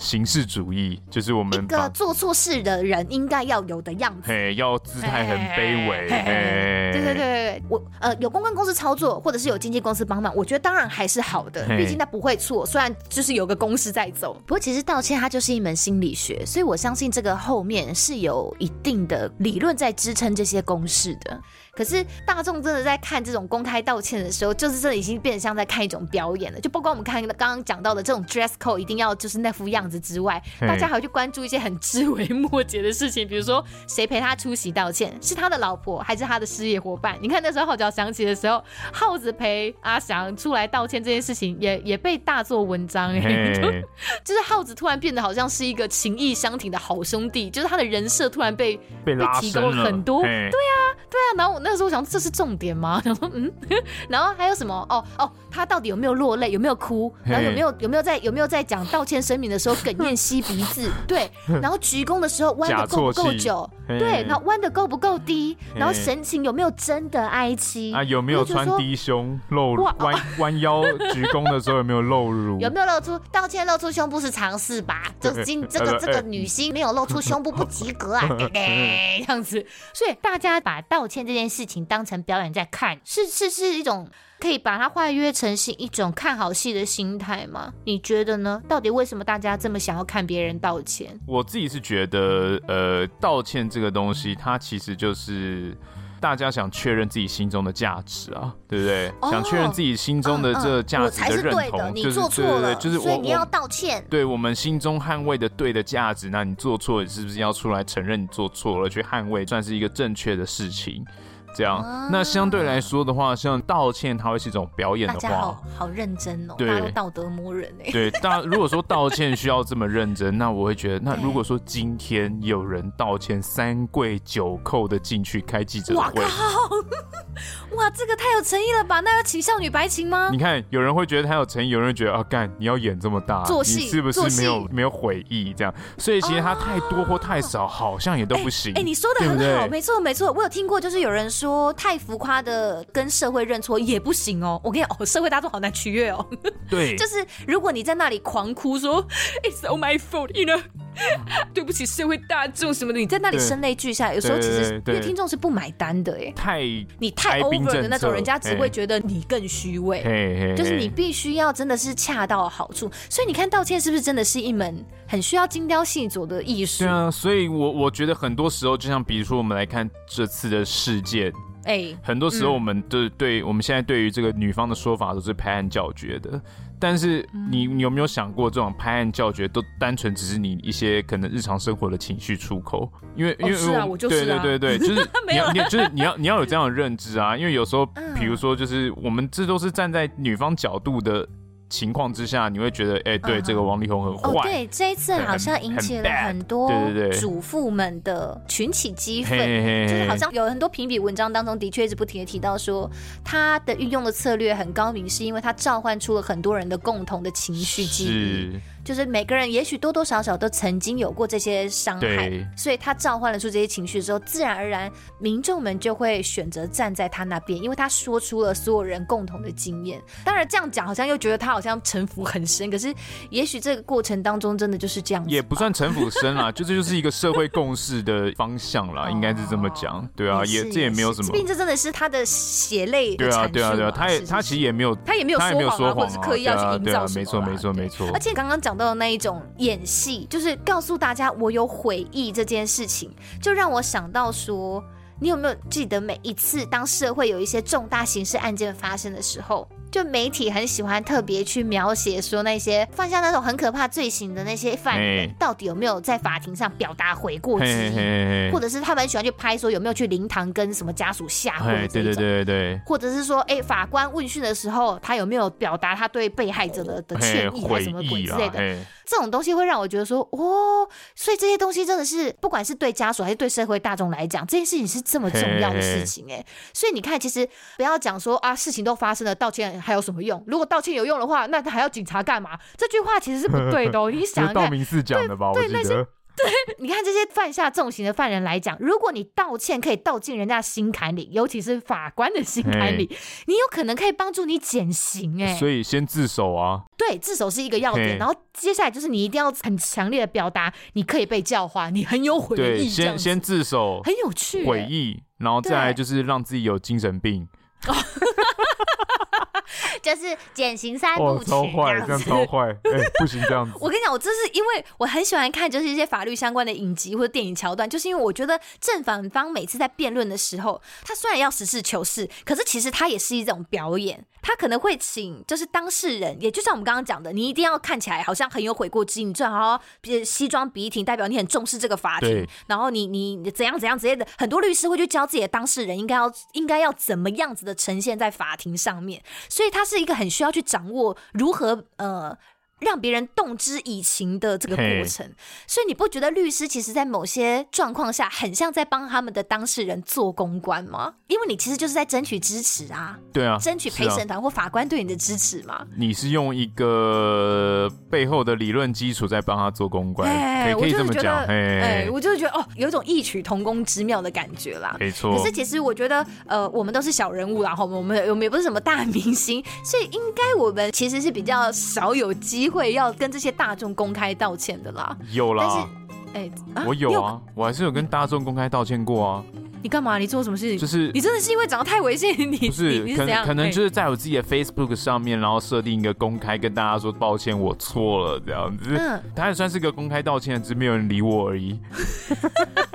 形式主义就是我们一个做错事的人应该要有的样子，嘿，要姿态很卑微，嘿，对对对对，我呃有公关公司操作，或者是有经纪公司帮忙，我觉得当然还是好的，毕竟他不会错，虽然就是有个公式在走。不过其实道歉它就是一门心理学，所以我相信这个后面是有一定的理论在支撑这些公式的。可是大众真的在看这种公开道歉的时候，就是这已经变得像在看一种表演了。就包括我们看刚刚讲到的这种 dress code，一定要就是那副样子之外，大家还会去关注一些很枝微末节的事情，比如说谁陪他出席道歉，是他的老婆还是他的事业伙伴？你看那时候号角响起的时候，耗子陪阿翔出来道歉这件事情也也被大做文章哎、欸，就是耗子突然变得好像是一个情义相挺的好兄弟，就是他的人设突然被被拉提高了很多，对啊对啊，然后我。那个时候我想，这是重点吗？想说，嗯，然后还有什么？哦哦，他到底有没有落泪？有没有哭？然后有没有有没有在有没有在讲道歉声明的时候哽咽吸鼻子？对，然后鞠躬的时候弯的够不够久？对，然后弯的够不够低？然后神情有没有真的哀戚？啊，有没有穿低胸露弯弯腰鞠躬的时候有没有露乳？有没有露出道歉露出胸部是常识吧？就是今这个这个女星没有露出胸部不及格啊，对对，这样子。所以大家把道歉这件事。情当成表演在看，是是是一种可以把它化约成是一种看好戏的心态吗？你觉得呢？到底为什么大家这么想要看别人道歉？我自己是觉得，呃，道歉这个东西，它其实就是大家想确认自己心中的价值啊，对不对？哦、想确认自己心中的这个价值的认同，嗯嗯、你做错了，就是所以你要道歉。对我们心中捍卫的对的价值，那你做错了，是不是要出来承认你做错了，去捍卫，算是一个正确的事情？这样，那相对来说的话，像道歉，它会是一种表演的话，好好认真哦，对，大家道德魔人哎，对，大如果说道歉需要这么认真，那我会觉得，那如果说今天有人道歉三跪九叩的进去开记者会，哇靠，哇，这个太有诚意了吧？那要请少女白情吗？你看，有人会觉得他有诚意，有人觉得啊，干你要演这么大，做戏，你是不是没有没有悔意这样？所以其实他太多或太少，好像也都不行。哎，你说的很好，没错没错，我有听过，就是有人说。说太浮夸的跟社会认错也不行哦，我跟你讲，哦，社会大众好难取悦哦。对，就是如果你在那里狂哭说 It's all my fault，you know。对不起社会大众什么的，你在那里声泪俱下，有时候其实因为听众是不买单的，哎，太你太 over 的那种，人家只会觉得你更虚伪，就是你必须要真的是恰到好处，所以你看道歉是不是真的是一门很需要精雕细琢的艺术？对啊，所以我我觉得很多时候，就像比如说我们来看这次的事件。哎、欸，很多时候我们对对，嗯、我们现在对于这个女方的说法都是拍案叫绝的，但是你你有没有想过，这种拍案叫绝都单纯只是你一些可能日常生活的情绪出口？因为因为、哦、是啊，我就是啊，对对对对，就是你要你就是你要你要有这样的认知啊，因为有时候比如说就是我们这都是站在女方角度的。情况之下，你会觉得，哎、欸，对，uh. 这个王力宏很坏。哦，对，这一次好像引起了很多主妇们的群起激愤，就是好像有很多评比文章当中的确一直不停的提到说，他的运用的策略很高明，是因为他召唤出了很多人的共同的情绪记忆。就是每个人也许多多少少都曾经有过这些伤害，所以他召唤了出这些情绪之后，自然而然民众们就会选择站在他那边，因为他说出了所有人共同的经验。当然这样讲好像又觉得他好像城府很深，可是也许这个过程当中真的就是这样子，也不算城府深啦，就 这就是一个社会共识的方向啦，应该是这么讲，对啊，也，这也没有什么，毕竟这真的是他的血泪，对啊，对啊，对啊，他也他其实也没有，他也没有说谎啊，或者是刻意要去营造什么，没错，没错，没错，而且刚刚讲。到那一种演戏，就是告诉大家我有悔意这件事情，就让我想到说，你有没有记得每一次当社会有一些重大刑事案件发生的时候，就媒体很喜欢特别去描写说那些犯下那种很可怕罪行的那些犯人，到底有没有在法庭上表达悔过之意，或者是他们喜欢去拍说有没有去灵堂跟什么家属下跪，对对对对对，或者是说，哎，法官问讯的时候，他有没有表达他对被害者的的歉意还是什么鬼之类的，这种东西会让我觉得说，哦，所以这些东西真的是不管是对家属还是对社会大众来讲，这件事情是这么重要的事情哎，所以你看，其实不要讲说啊，事情都发生了，道歉。还有什么用？如果道歉有用的话，那他还要警察干嘛？这句话其实是不对的哦。你想道明寺讲的吧？对，那些对，你看这些犯下重刑的犯人来讲，如果你道歉可以道进人家心坎里，尤其是法官的心坎里，你有可能可以帮助你减刑哎。所以先自首啊。对，自首是一个要点，然后接下来就是你一定要很强烈的表达，你可以被教化，你很有悔意。对，先先自首，很有趣，悔意，然后再来就是让自己有精神病。就是减刑三部曲，超坏，这样超坏，哎、欸，不行这样子。我跟你讲，我这是因为我很喜欢看，就是一些法律相关的影集或者电影桥段，就是因为我觉得正反方每次在辩论的时候，他虽然要实事求是，可是其实他也是一种表演。他可能会请就是当事人，也就像我们刚刚讲的，你一定要看起来好像很有悔过之意，你最好好西装笔挺，代表你很重视这个法庭。对然后你你怎样怎样之类的，很多律师会去教自己的当事人应该要应该要怎么样子的呈现在法庭上面，所以他是一个很需要去掌握如何呃。让别人动之以情的这个过程，所以你不觉得律师其实，在某些状况下，很像在帮他们的当事人做公关吗？因为你其实就是在争取支持啊，对啊，争取陪审团或法官对你的支持嘛。你是用一个背后的理论基础在帮他做公关，嘿可以这么讲。哎，我就是觉得哦，有一种异曲同工之妙的感觉啦。没错。可是其实我觉得，呃，我们都是小人物啦，然后我们我们也不是什么大明星，所以应该我们其实是比较少有机会。会要跟这些大众公开道歉的啦，有啦，但是，哎，啊、我有啊，有我还是有跟大众公开道歉过啊。你干嘛？你做什么事情？就是你真的是因为长得太猥亵，你不是？可能可能就是在我自己的 Facebook 上面，然后设定一个公开，跟大家说抱歉，我错了这样子。嗯，他也算是个公开道歉，只是没有人理我而已。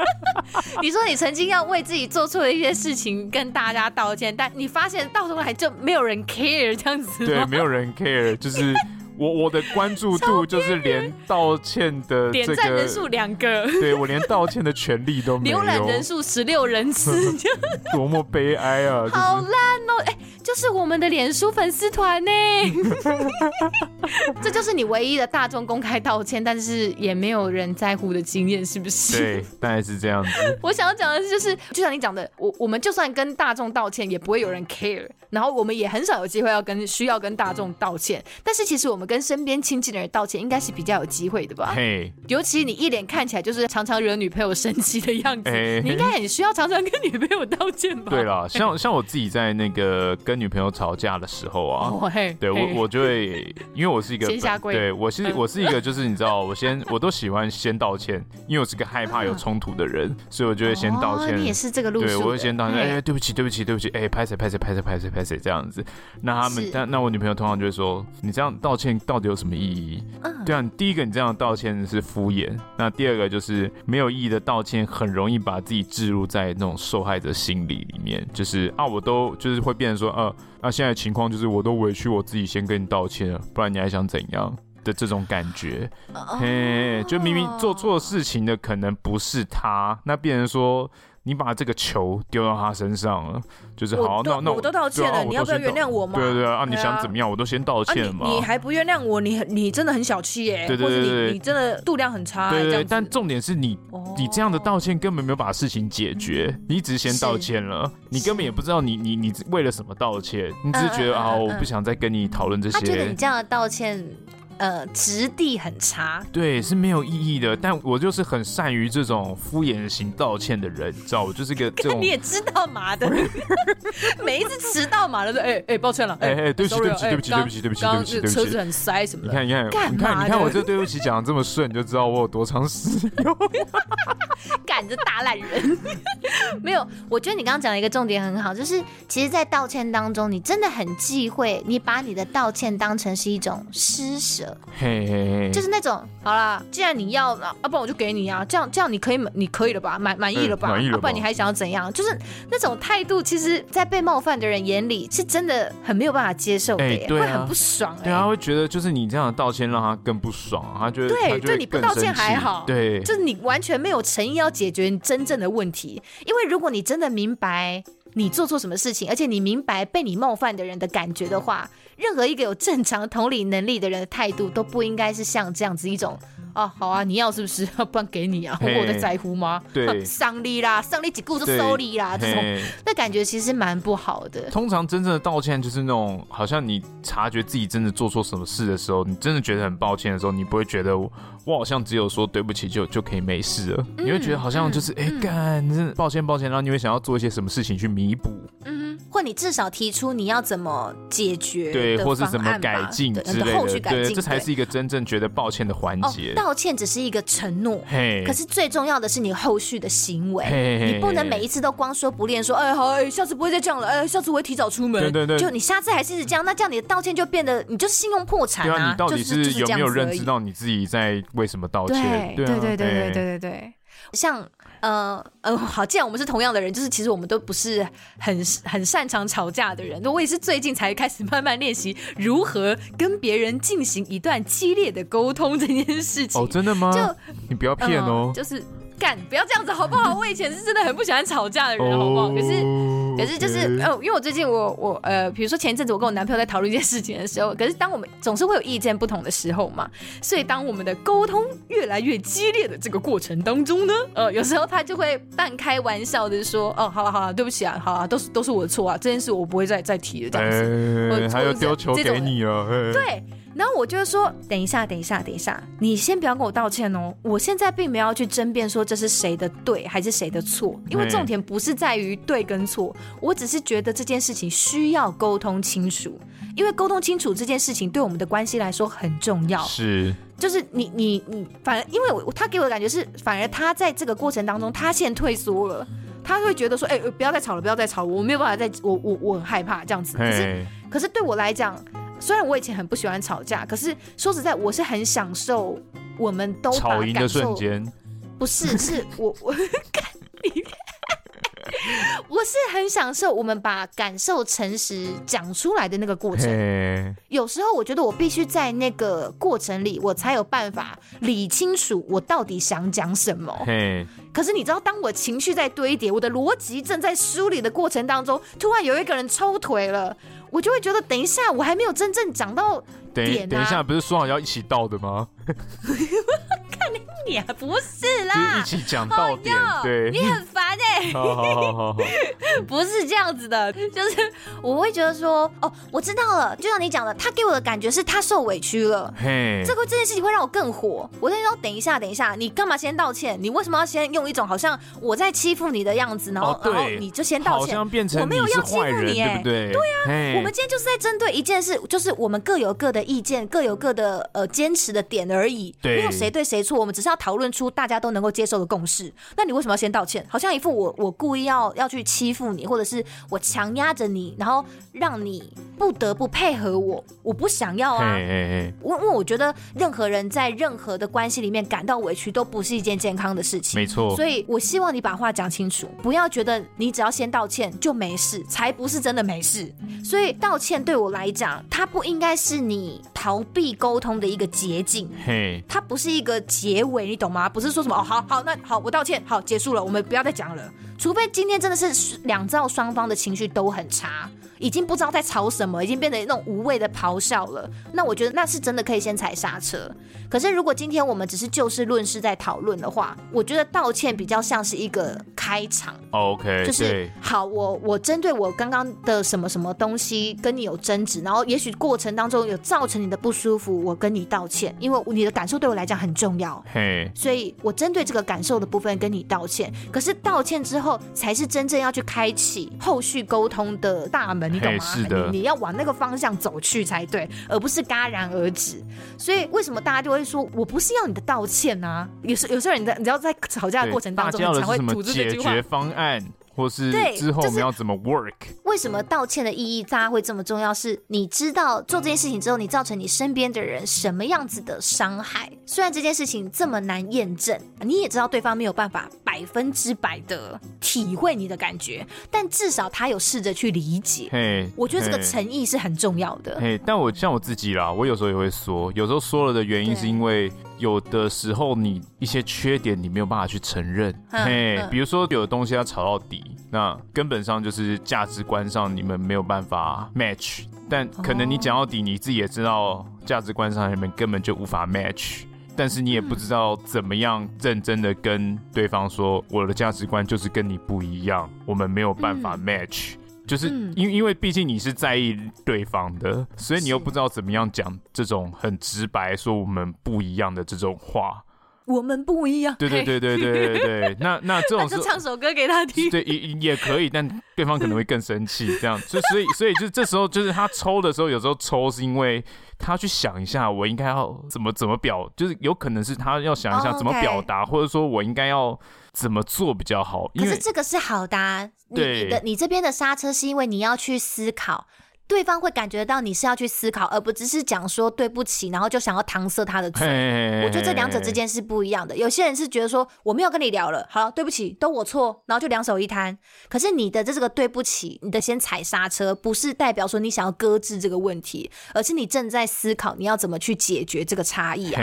你说你曾经要为自己做错的一些事情跟大家道歉，但你发现到头来就没有人 care 这样子。对，没有人 care，就是。我我的关注度就是连道歉的这个点赞人数两个，对，我连道歉的权利都没有。浏览人数十六人次，多么悲哀啊！就是、好烂哦，哎、欸，就是我们的脸书粉丝团呢，这就是你唯一的大众公开道歉，但是也没有人在乎的经验，是不是？对，大概是这样子。我想要讲的是，就是就像你讲的，我我们就算跟大众道歉，也不会有人 care，然后我们也很少有机会要跟需要跟大众道歉，但是其实我们。跟身边亲近的人道歉，应该是比较有机会的吧？嘿，尤其你一脸看起来就是常常惹女朋友生气的样子，你应该很需要常常跟女朋友道歉吧？对啦，像像我自己在那个跟女女朋友吵架的时候啊，对我我就会，因为我是一个，对我是我是一个，就是你知道，我先 我都喜欢先道歉，因为我是个害怕有冲突的人，嗯、所以我就会先道歉。哦、你也是这个路数，对，我会先道歉，哎嘿，对不起，对不起，对不起，哎，拍谁拍谁拍谁拍谁拍谁这样子。那他们，是。但那我女朋友通常就会说，你这样道歉到底有什么意义？嗯、对啊，第一个你这样道歉是敷衍，那第二个就是没有意义的道歉，很容易把自己置入在那种受害者心理里面，就是啊，我都就是会变成说，呃，那、啊、现在情况就是我都委屈我自己，先跟你道歉了，不然你还想怎样的这种感觉？嘿，就明明做错事情的可能不是他，那变成说。你把这个球丢到他身上了，就是好，那那我都道歉了，你要不要原谅我吗？对对啊，你想怎么样，我都先道歉嘛。你还不原谅我，你你真的很小气耶，对对对，你真的度量很差。对对，但重点是你你这样的道歉根本没有把事情解决，你只是先道歉了，你根本也不知道你你你为了什么道歉，你只是觉得啊，我不想再跟你讨论这些。他觉得你这样的道歉。呃，质地很差，对，是没有意义的。但我就是很善于这种敷衍型道歉的人，你知道，我就是个这种。你也知道嘛的，每一次迟到嘛的说，哎哎，抱歉了，哎哎，对不起对不起对不起对不起对不起对不起对不起，车子很塞什么的。你看你看你看你看我这对不起讲的这么顺，你就知道我有多常使用。赶着大烂人，没有。我觉得你刚刚讲的一个重点很好，就是其实，在道歉当中，你真的很忌讳你把你的道歉当成是一种施舍。嘿嘿嘿，就是那种好啦，既然你要，啊，不然我就给你啊，这样这样你可以你可以了吧，满满意了吧？满意了，啊，不然你还想要怎样？就是那种态度，其实，在被冒犯的人眼里，是真的很没有办法接受的，欸对啊，会很不爽，欸。对啊，会觉得就是你这样的道歉让他更不爽，他觉得对，就你不道歉还好，对，就是你完全没有诚意要解决你真正的问题，因为如果你真的明白你做错什么事情，而且你明白被你冒犯的人的感觉的话。任何一个有正常同理能力的人的态度都不应该是像这样子一种啊，好啊，你要是不是？要 不然给你啊，我在在乎吗？对，上力啦，上力几句就收力啦，这种那感觉其实蛮不好的。通常真正的道歉就是那种，好像你察觉自己真的做错什么事的时候，你真的觉得很抱歉的时候，你不会觉得我，我好像只有说对不起就就可以没事了，嗯、你会觉得好像就是哎干，真的抱歉抱歉，然后你会想要做一些什么事情去弥补。嗯。或你至少提出你要怎么解决，对，或是怎么改进之类的，后续改进，对，这才是一个真正觉得抱歉的环节。道道歉只是一个承诺，可是最重要的是你后续的行为。你不能每一次都光说不练，说哎好哎，下次不会再这样了，哎下次我会提早出门。对对对，就你下次还是这样，那这样你的道歉就变得你就是信用破产啊！你到底是有没有认知到你自己在为什么道歉？对对对对对对对对，像。呃呃，好，既然我们是同样的人，就是其实我们都不是很很擅长吵架的人。那我也是最近才开始慢慢练习如何跟别人进行一段激烈的沟通这件事情。哦，真的吗？就你不要骗哦，呃，就是。干，不要这样子好不好？我以前是真的很不喜欢吵架的人，好不好？可是，可是就是呃，因为我最近我我呃，比如说前一阵子我跟我男朋友在讨论一件事情的时候，可是当我们总是会有意见不同的时候嘛，所以当我们的沟通越来越激烈的这个过程当中呢，呃，有时候他就会半开玩笑的说：“哦，好了好了，对不起啊，好啊，都是都是我的错啊，这件事我不会再再提了。”这样子，还有丢球给你啊，对。然后我就说，等一下，等一下，等一下，你先不要跟我道歉哦。我现在并没有要去争辩说这是谁的对还是谁的错，因为重点不是在于对跟错，我只是觉得这件事情需要沟通清楚，因为沟通清楚这件事情对我们的关系来说很重要。是，就是你你你，反而因为我他给我的感觉是，反而他在这个过程当中他先退缩了，他会觉得说，哎，不要再吵了，不要再吵了，我没有办法再，我我我很害怕这样子。可是可是对我来讲。虽然我以前很不喜欢吵架，可是说实在，我是很享受我们都把吵赢的瞬间。不是，是我我 看你，我是很享受我们把感受诚实讲出来的那个过程。有时候我觉得我必须在那个过程里，我才有办法理清楚我到底想讲什么。可是你知道，当我情绪在堆叠，我的逻辑正在梳理的过程当中，突然有一个人抽腿了。我就会觉得，等一下，我还没有真正讲到点啊。等一下，不是说好要一起到的吗？看你脸，不是啦，就一起讲到点，对，你很烦 哎。好好好好好，不是这样子的，就是我会觉得说，哦，我知道了，就像你讲的，他给我的感觉是他受委屈了，嘿，这个这件事情会让我更火。我跟你说，等一下，等一下，你干嘛先道歉？你为什么要先用一种好像我在欺负你的样子，然后、哦、然后你就先道歉？好像变成我没有要欺负你，哎，对不对？对啊，我们今天就是在针对一件事，就是我们各有各的意见，各有各的呃坚持的点而已，对，没有谁对谁错，我们只是要讨论出大家都能够接受的共识。那你为什么要先道歉？好像一副我我故意要要去欺负你，或者是我强压着你，然后让你不得不配合我，我不想要啊。嘿嘿嘿，我因为我觉得任何人在任何的关系里面感到委屈都不是一件健康的事情。没错，所以我希望你把话讲清楚，不要觉得你只要先道歉就没事，才不是真的没事。所以道歉对我来讲，它不应该是你逃避沟通的一个捷径。嘿，它不是一个结尾，你懂吗？不是说什么哦，好好，那好，我道歉，好，结束了，我们不要再讲了。除非今天真的是两造双方的情绪都很差。已经不知道在吵什么，已经变得那种无谓的咆哮了。那我觉得那是真的可以先踩刹车。可是如果今天我们只是就事论事在讨论的话，我觉得道歉比较像是一个开场。OK，就是好，我我针对我刚刚的什么什么东西跟你有争执，然后也许过程当中有造成你的不舒服，我跟你道歉，因为你的感受对我来讲很重要。嘿，所以我针对这个感受的部分跟你道歉。可是道歉之后，才是真正要去开启后续沟通的大门。你懂吗？是的，你你要往那个方向走去才对，而不是戛然而止。所以为什么大家就会说我不是要你的道歉啊？有时有时候你在你知道在吵架的过程当中，你才会吐出这句话。解决方案。或是之后我们要怎么 work？为什么道歉的意义大家会这么重要？是你知道做这件事情之后，你造成你身边的人什么样子的伤害？虽然这件事情这么难验证，你也知道对方没有办法百分之百的体会你的感觉，但至少他有试着去理解。嘿，我觉得这个诚意是很重要的。嘿，但我像我自己啦，我有时候也会说，有时候说了的原因是因为。有的时候，你一些缺点你没有办法去承认，嘿，比如说有的东西要吵到底，那根本上就是价值观上你们没有办法 match，但可能你讲到底，你自己也知道价值观上你们根本就无法 match，但是你也不知道怎么样认真的跟对方说，我的价值观就是跟你不一样，我们没有办法 match。就是因为因为毕竟你是在意对方的，所以你又不知道怎么样讲这种很直白说我们不一样的这种话。我们不一样。对对对对对对对。那那这种 就唱首歌给他听。对，也也可以，但对方可能会更生气。这样，就所以所以就这时候就是他抽的时候，有时候抽是因为他去想一下，我应该要怎么怎么表，就是有可能是他要想一下怎么表达，或者说我应该要。怎么做比较好？可是这个是好的啊，你你的你这边的刹车是因为你要去思考。对方会感觉到你是要去思考，而不只是讲说对不起，然后就想要搪塞他的嘴。我觉得这两者之间是不一样的。有些人是觉得说我没有跟你聊了，好，对不起，都我错，然后就两手一摊。可是你的这个对不起，你的先踩刹车，不是代表说你想要搁置这个问题，而是你正在思考你要怎么去解决这个差异啊。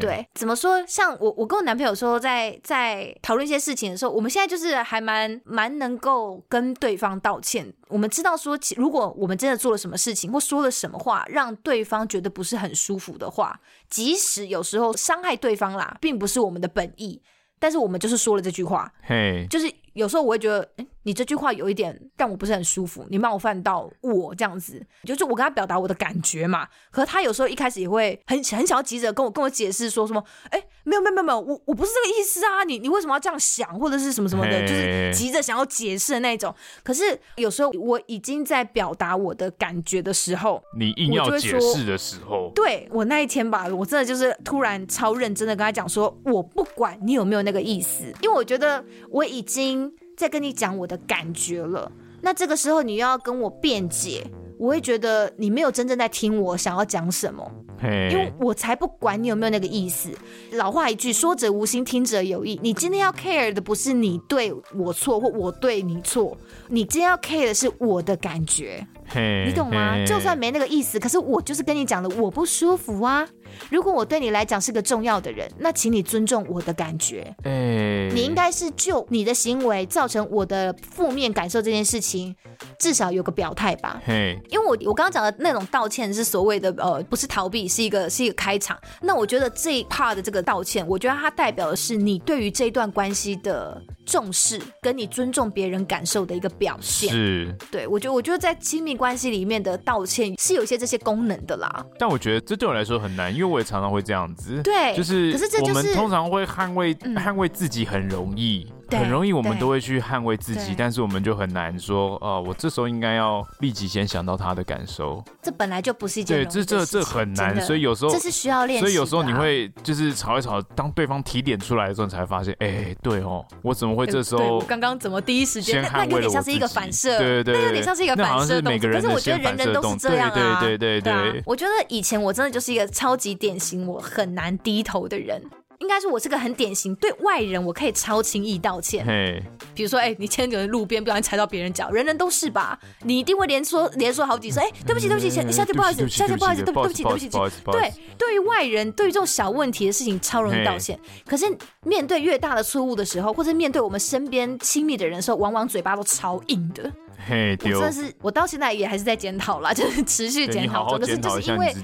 对，怎么说？像我，我跟我男朋友说，在在讨论一些事情的时候，我们现在就是还蛮蛮能够跟对方道歉。我们知道说，如果我们真的做了什么事情，或说了什么话，让对方觉得不是很舒服的话，即使有时候伤害对方啦，并不是我们的本意，但是我们就是说了这句话，嘿，就是有时候我会觉得，哎你这句话有一点让我不是很舒服，你冒犯到我这样子，就是我跟他表达我的感觉嘛。可是他有时候一开始也会很很想要急着跟我跟我解释说什么，哎，没有没有没有，我我不是这个意思啊，你你为什么要这样想，或者是什么什么的，就是急着想要解释的那种。可是有时候我已经在表达我的感觉的时候，你硬要解释的时候，对，我那一天吧，我真的就是突然超认真的跟他讲说，我不管你有没有那个意思，因为我觉得我已经。在跟你讲我的感觉了，那这个时候你又要跟我辩解，我会觉得你没有真正在听我想要讲什么，因为我才不管你有没有那个意思。老话一句，说者无心，听者有意。你今天要 care 的不是你对我错或我对你错，你今天要 care 的是我的感觉，你懂吗？就算没那个意思，可是我就是跟你讲的，我不舒服啊。如果我对你来讲是个重要的人，那请你尊重我的感觉。哎，你应该是就你的行为造成我的负面感受这件事情，至少有个表态吧。嘿，因为我我刚刚讲的那种道歉是所谓的呃，不是逃避，是一个是一个开场。那我觉得这一 part 的这个道歉，我觉得它代表的是你对于这段关系的重视，跟你尊重别人感受的一个表现。是，对，我觉得我觉得在亲密关系里面的道歉是有一些这些功能的啦。但我觉得这对我来说很难，因为我也常常会这样子。对，就是，可是这就是我们通常会捍卫捍卫自己很容易。很容易，我们都会去捍卫自己，但是我们就很难说，哦，我这时候应该要立即先想到他的感受。这本来就不是一件对，这这这很难，所以有时候这是需要练习。所以有时候你会就是吵一吵，当对方提点出来的时候，你才发现，哎，对哦，我怎么会这时候？刚刚怎么第一时间那有点像是一个反射，对对对，那有点像是一个反射动作。可是我觉得人人都是这样啊，对对对对。我觉得以前我真的就是一个超级典型，我很难低头的人。应该是我是个很典型，对外人我可以超轻易道歉。嘿，比如说，哎、欸，你牵着路边不小心踩到别人脚，人人都是吧？你一定会连说连说好几声，哎、欸，对不起，对不起，下下次不好意思，下次不好意思，对不起，对不起，对不起。对，对于外人，对于这种小问题的事情，超容易道歉。可是面对越大的错误的时候，或者面对我们身边亲密的人的时候，往往嘴巴都超硬的。嘿，我，真的是，我到现在也还是在检讨啦，就是持续检讨中，可是就是因为。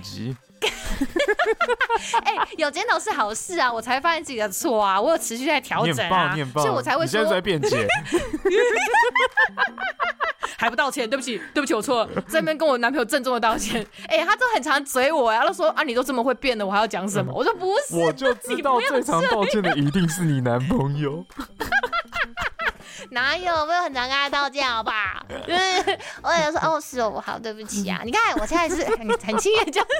哎、欸，有检讨是好事啊！我才发现自己的错啊，我有持续在调整啊，所以我才会说。你现在在辩解，还不道歉？对不起，对不起，我错了。在那边跟我男朋友郑重的道歉。哎、欸，他都很常嘴我呀，他说啊，你都这么会变了，我还要讲什么？我说不是，我就知道最常道歉的一定是你男朋友。哪有？我有很常跟他道歉，好不好？就是我也说哦，是哦，好，对不起啊。你看我现在是很很轻易讲。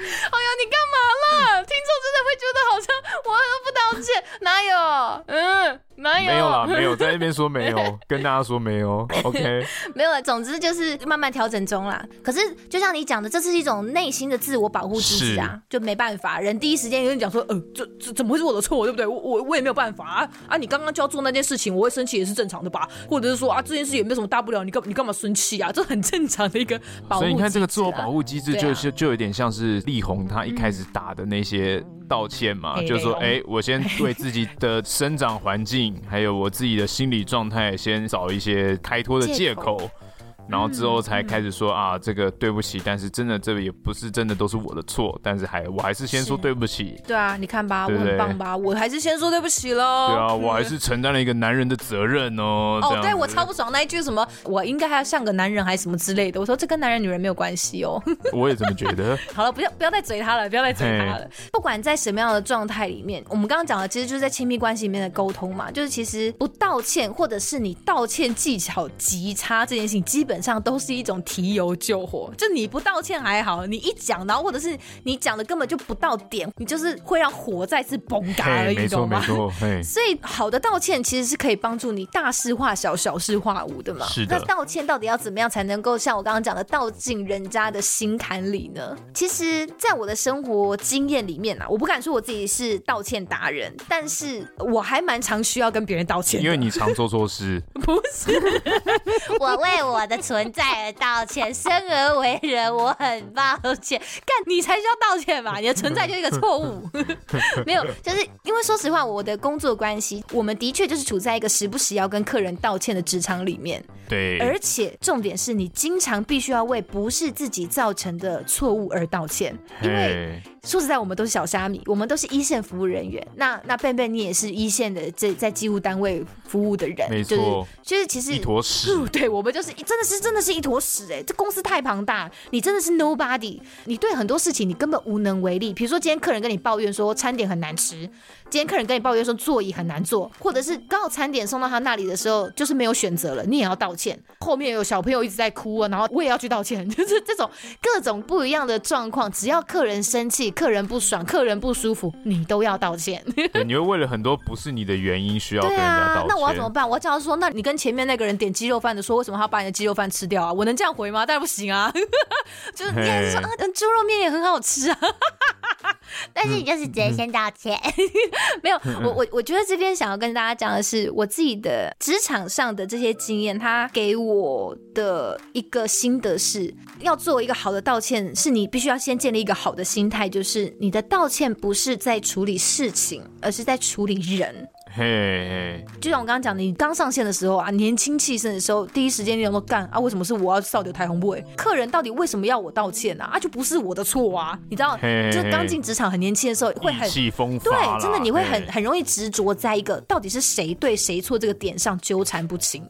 哎呀，你干嘛啦？听众真的会觉得好像我都不道歉，哪有？嗯。哪有，没有啦，没有 在那边说没有，跟大家说没有，OK，没有了。总之就是慢慢调整中啦。可是就像你讲的，这是一种内心的自我保护机制啊，就没办法。人第一时间跟你讲说，呃，这这怎么会是我的错，对不对？我我我也没有办法啊啊！你刚刚就要做那件事情，我会生气也是正常的吧？或者是说啊，这件事也没什么大不了，你干你干嘛生气啊？这很正常的一个保护。所以你看这个自我保护机制，就是、啊、就有点像是力宏他一开始打的那些道歉嘛，嗯、就是说，哎、欸，我先对自己的生长环境，还有我自己的心理状态，先找一些开脱的借口。然后之后才开始说啊，这个对不起，但是真的这个也不是真的都是我的错，但是还我还是先说对不起。对啊，你看吧，我很棒吧，我还是先说对不起喽。对啊，我还是承担了一个男人的责任哦。哦，对我超不爽那一句什么，我应该还要像个男人还是什么之类的。我说这跟男人女人没有关系哦。我也这么觉得。好了，不要不要再嘴他了，不要再嘴他了。不管在什么样的状态里面，我们刚刚讲的其实就是在亲密关系里面的沟通嘛，就是其实不道歉或者是你道歉技巧极差这件事情，基本上都是一种。提油救火，就你不道歉还好，你一讲，然后或者是你讲的根本就不到点，你就是会让火再次崩嘎而已，没错没错。所以好的道歉其实是可以帮助你大事化小，小事化无的嘛。是的。那道歉到底要怎么样才能够像我刚刚讲的，道进人家的心坎里呢？其实，在我的生活经验里面啊，我不敢说我自己是道歉达人，但是我还蛮常需要跟别人道歉，因为你常做错事。不是，我为我的存在而道。歉，生而为人，我很抱歉。干，你才需要道歉吧？你的存在就是一个错误。没有，就是因为说实话，我的工作关系，我们的确就是处在一个时不时要跟客人道歉的职场里面。对，而且重点是你经常必须要为不是自己造成的错误而道歉，因为。说实在，我们都是小虾米，我们都是一线服务人员。那那贝贝，你也是一线的在在机务单位服务的人，没错，就是就是其实一坨屎。对，我们就是真的是真的是一坨屎哎！这公司太庞大，你真的是 nobody，你对很多事情你根本无能为力。比如说今天客人跟你抱怨说餐点很难吃，今天客人跟你抱怨说座椅很难坐，或者是刚好餐点送到他那里的时候就是没有选择了，你也要道歉。后面有小朋友一直在哭啊，然后我也要去道歉，就是这种各种不一样的状况，只要客人生气。客人不爽，客人不舒服，你都要道歉。对，你会为了很多不是你的原因需要跟人家道歉。啊、那我要怎么办？我要叫他说，那你跟前面那个人点鸡肉饭的说，为什么他要把你的鸡肉饭吃掉啊？我能这样回吗？当然不行啊。就是你还是说，啊，猪肉面也很好吃啊。但是你就是直接先道歉，嗯、没有我我我觉得这边想要跟大家讲的是，我自己的职场上的这些经验，他给我的一个心得是，要做一个好的道歉，是你必须要先建立一个好的心态，就是你的道歉不是在处理事情，而是在处理人。嘿.就像我刚刚讲的，你刚上线的时候啊，年轻气盛的时候，第一时间你有没有干啊？为什么是我要扫掉台红布？客人到底为什么要我道歉呢？啊？啊，就不是我的错啊！你知道.就刚进职场很年轻的时候，会很气风发，对，真的你会很很容易执着在一个到底是谁对谁错这个点上纠缠不清，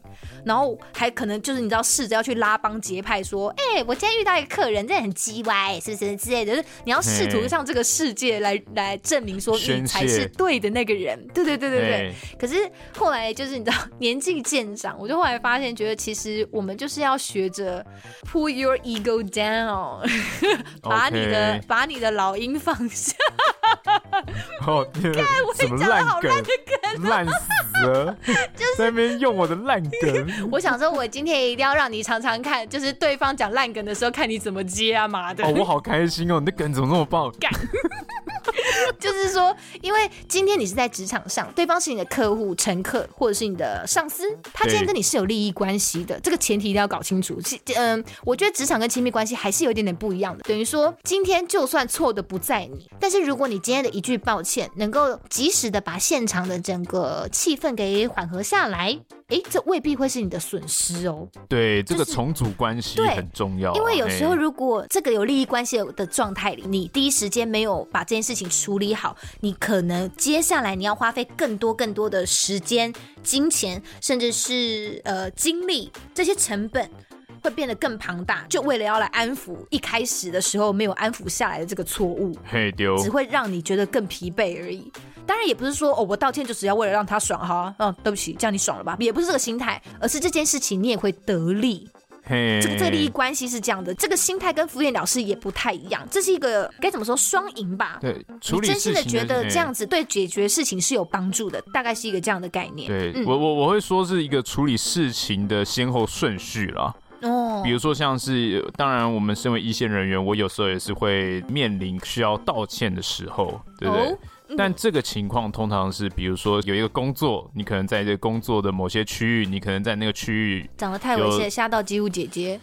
然后还可能就是你知道试着要去拉帮结派，说，哎、欸，我今天遇到一个客人，真的很鸡歪，是不是之类的？就是你要试图向这个世界来.来证明说你才是对的那个人。对对对对对。Hey. 可是后来就是你知道年纪渐长，我就后来发现，觉得其实我们就是要学着 pull your ego down，把你的.把你的老鹰放下。哦，天啊！什么烂梗？烂死了！就是在那边用我的烂梗。我想说，我今天一定要让你尝尝看，就是对方讲烂梗的时候，看你怎么接啊妈的！哦，我好开心哦！你的梗怎么那么棒？干！就是说，因为今天你是在职场上，对方是你的客户、乘客，或者是你的上司，他今天跟你是有利益关系的，这个前提一定要搞清楚。其嗯、呃，我觉得职场跟亲密关系还是有一点点不一样的。等于说，今天就算错的不在你，但是如果你今天的一句抱歉，能够及时的把现场的整个气氛给缓和下来。哎，这未必会是你的损失哦。对，这个重组关系很重要啊。因为有时候，如果这个有利益关系的状态里，你第一时间没有把这件事情处理好，你可能接下来你要花费更多更多的时间、金钱，甚至是呃精力，这些成本会变得更庞大。就为了要来安抚一开始的时候没有安抚下来的这个错误，嘿丢，只会让你觉得更疲惫而已。当然也不是说哦，我道歉就只要为了让他爽哈，嗯，对不起，这样你爽了吧？也不是这个心态，而是这件事情你也会得利。嘿，这个这个利益关系是这样的，这个心态跟敷衍了事也不太一样，这是一个该怎么说双赢吧？对，你真心的觉得这样子对解决事情是有帮助的，大概是一个这样的概念。对、嗯、我我我会说是一个处理事情的先后顺序啦。哦，比如说像是，当然我们身为一线人员，我有时候也是会面临需要道歉的时候，对不对？哦但这个情况通常是，比如说有一个工作，你可能在这个工作的某些区域，你可能在那个区域长得太猥亵，吓到机务姐姐。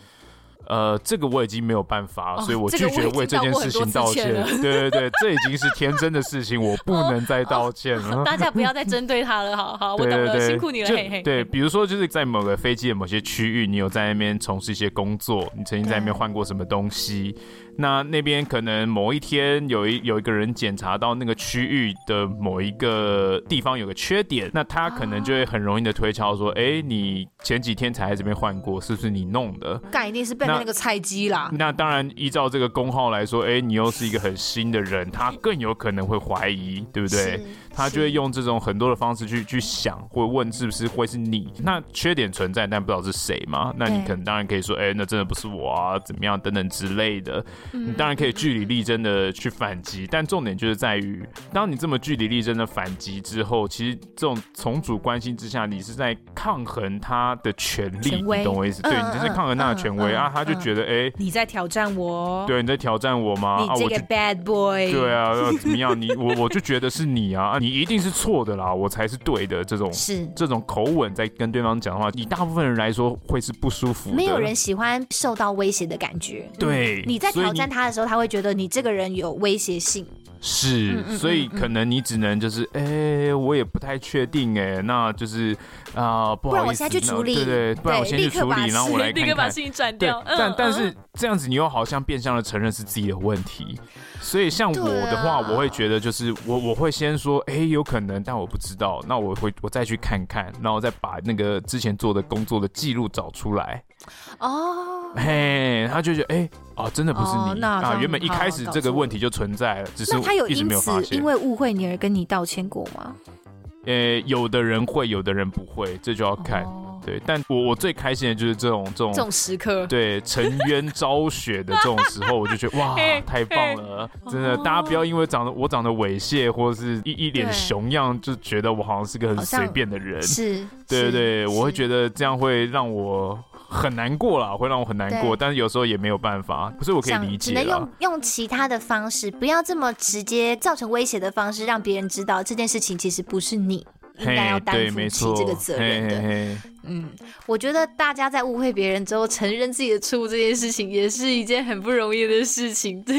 呃，这个我已经没有办法，所以我拒绝为这件事情道歉。对对对，这已经是天真的事情，我不能再道歉了。大家不要再针对他了，好好，我懂了，辛苦你了，嘿嘿。对，比如说就是在某个飞机的某些区域，你有在那边从事一些工作，你曾经在那边换过什么东西。那那边可能某一天有一有一个人检查到那个区域的某一个地方有个缺点，那他可能就会很容易的推敲说，哎、欸，你前几天才在这边换过，是不是你弄的？干一定是被那个菜鸡啦那。那当然，依照这个工号来说，哎、欸，你又是一个很新的人，他更有可能会怀疑，对不对？他就会用这种很多的方式去去想，或问是不是会是你？那缺点存在，但不知道是谁嘛？那你可能当然可以说，哎、欸，那真的不是我啊，怎么样等等之类的。你当然可以据理力争的去反击，但重点就是在于，当你这么据理力争的反击之后，其实这种重组关心之下，你是在抗衡他的权利，你懂我意思？嗯、对，你就是抗衡他的权威、嗯、啊，他就觉得，哎、欸，你在挑战我，对，你在挑战我吗？你这个 bad boy，对啊，要怎么样？你 我我就觉得是你啊，你。你一定是错的啦，我才是对的。这种是这种口吻在跟对方讲的话，以大部分人来说会是不舒服的。没有人喜欢受到威胁的感觉。对，你在挑战他的时候，他会觉得你这个人有威胁性。是，所以可能你只能就是，哎、欸，我也不太确定，哎，那就是啊、呃，不好意思，不然我现在去处理，对，对对，不然我先去处理，然后我来看看，立刻把事情转掉。对，但但是这样子，你又好像变相的承认是自己的问题。所以像我的话，我会觉得就是我我会先说，哎、欸，有可能，但我不知道，那我会我再去看看，然后再把那个之前做的工作的记录找出来。哦，嘿，他就觉得，哎、欸，哦，真的不是你、哦、啊，原本一开始这个问题就存在了，只是他有因此因为误会你而跟你道歉过吗？呃、欸，有的人会，有的人不会，这就要看。哦对，但我我最开心的就是这种这种这种时刻，对，沉冤昭雪的这种时候，我就觉得哇，太棒了，真的，大家不要因为长得我长得猥亵或者是一一脸熊样，就觉得我好像是个很随便的人，是，对对对，我会觉得这样会让我很难过啦，会让我很难过。但是有时候也没有办法，不是我可以理解，只能用用其他的方式，不要这么直接造成威胁的方式，让别人知道这件事情其实不是你应该要担负起这个责任的。嘿嘿嘿嗯，我觉得大家在误会别人之后承认自己的错误这件事情，也是一件很不容易的事情。对，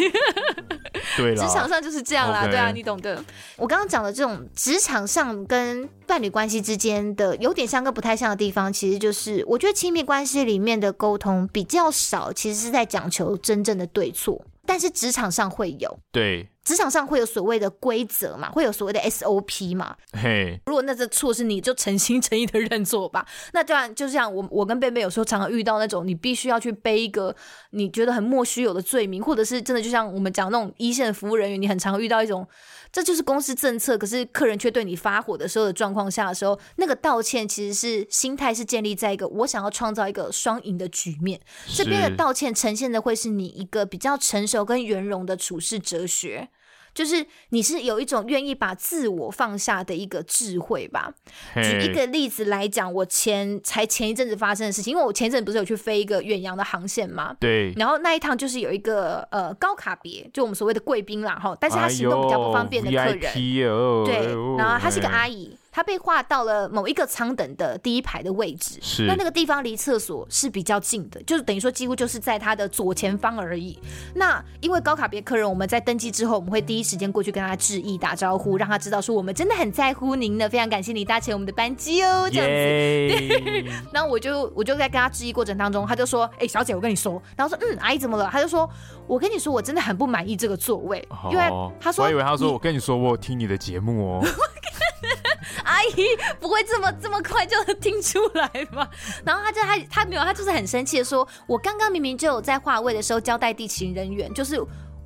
对啦，职场上就是这样啦.对啊，你懂的。我刚刚讲的这种职场上跟伴侣关系之间的有点像跟不太像的地方，其实就是我觉得亲密关系里面的沟通比较少，其实是在讲求真正的对错。但是职场上会有，对，职场上会有所谓的规则嘛，会有所谓的 SOP 嘛。嘿，如果那这错是你就诚心诚意的认错吧。那当然就像我我跟贝贝有时候常常遇到那种，你必须要去背一个你觉得很莫须有的罪名，或者是真的就像我们讲那种一线服务人员，你很常遇到一种。这就是公司政策，可是客人却对你发火的时候的状况下的时候，那个道歉其实是心态是建立在一个我想要创造一个双赢的局面，这边的道歉呈现的会是你一个比较成熟跟圆融的处事哲学。就是你是有一种愿意把自我放下的一个智慧吧。举一个例子来讲，我前才前一阵子发生的事情，因为我前一阵不是有去飞一个远洋的航线嘛？对。然后那一趟就是有一个呃高卡别，就我们所谓的贵宾啦哈，但是他行动比较不方便的客人，对。然后他是个阿姨。他被划到了某一个舱等的第一排的位置，是那那个地方离厕所是比较近的，就是等于说几乎就是在他的左前方而已。那因为高卡别客人，我们在登机之后，我们会第一时间过去跟他致意、打招呼，让他知道说我们真的很在乎您呢，非常感谢你搭乘我们的班机哦，这样子。然后 我就我就在跟他致意过程当中，他就说：“哎、欸，小姐，我跟你说。”然后说：“嗯，阿姨怎么了？”他就说：“我跟你说，我真的很不满意这个座位，哦、因为他说，我以为他说我跟你说，我有听你的节目哦。”阿姨不会这么这么快就能听出来吧？然后他就他他没有，他就是很生气的说：“我刚刚明明就有在划位的时候交代地勤人员，就是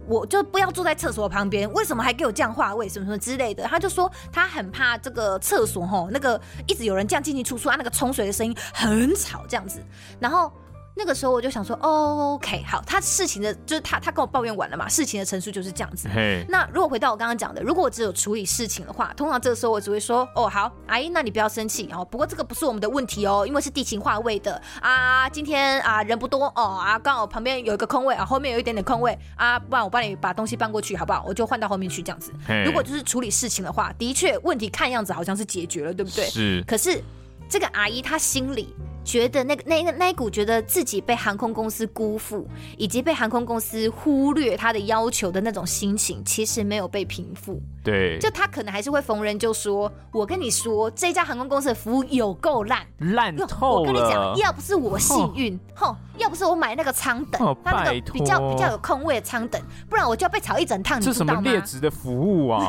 我就不要坐在厕所旁边，为什么还给我这样划位？什么什么之类的。”他就说他很怕这个厕所吼，那个一直有人这样进进出出啊，那个冲水的声音很吵这样子，然后。那个时候我就想说，哦，OK，好，他事情的就是他他跟我抱怨完了嘛，事情的陈述就是这样子。那如果回到我刚刚讲的，如果我只有处理事情的话，通常这个时候我只会说，哦，好，阿姨，那你不要生气哦。不过这个不是我们的问题哦，因为是地勤划位的啊。今天啊人不多哦啊，刚好旁边有一个空位啊，后面有一点点空位啊，不然我帮你把东西搬过去好不好？我就换到后面去这样子。如果就是处理事情的话，的确问题看样子好像是解决了，对不对？是。可是这个阿姨她心里。觉得那个那那那一股觉得自己被航空公司辜负，以及被航空公司忽略他的要求的那种心情，其实没有被平复。对，就他可能还是会逢人就说：“我跟你说，这家航空公司的服务有够烂，烂透了。”我跟你讲，要不是我幸运，哼，要不是我买那个舱等，他那个比较比较有空位的舱等，不然我就要被炒一整趟。你知道吗？这什么劣质的服务啊！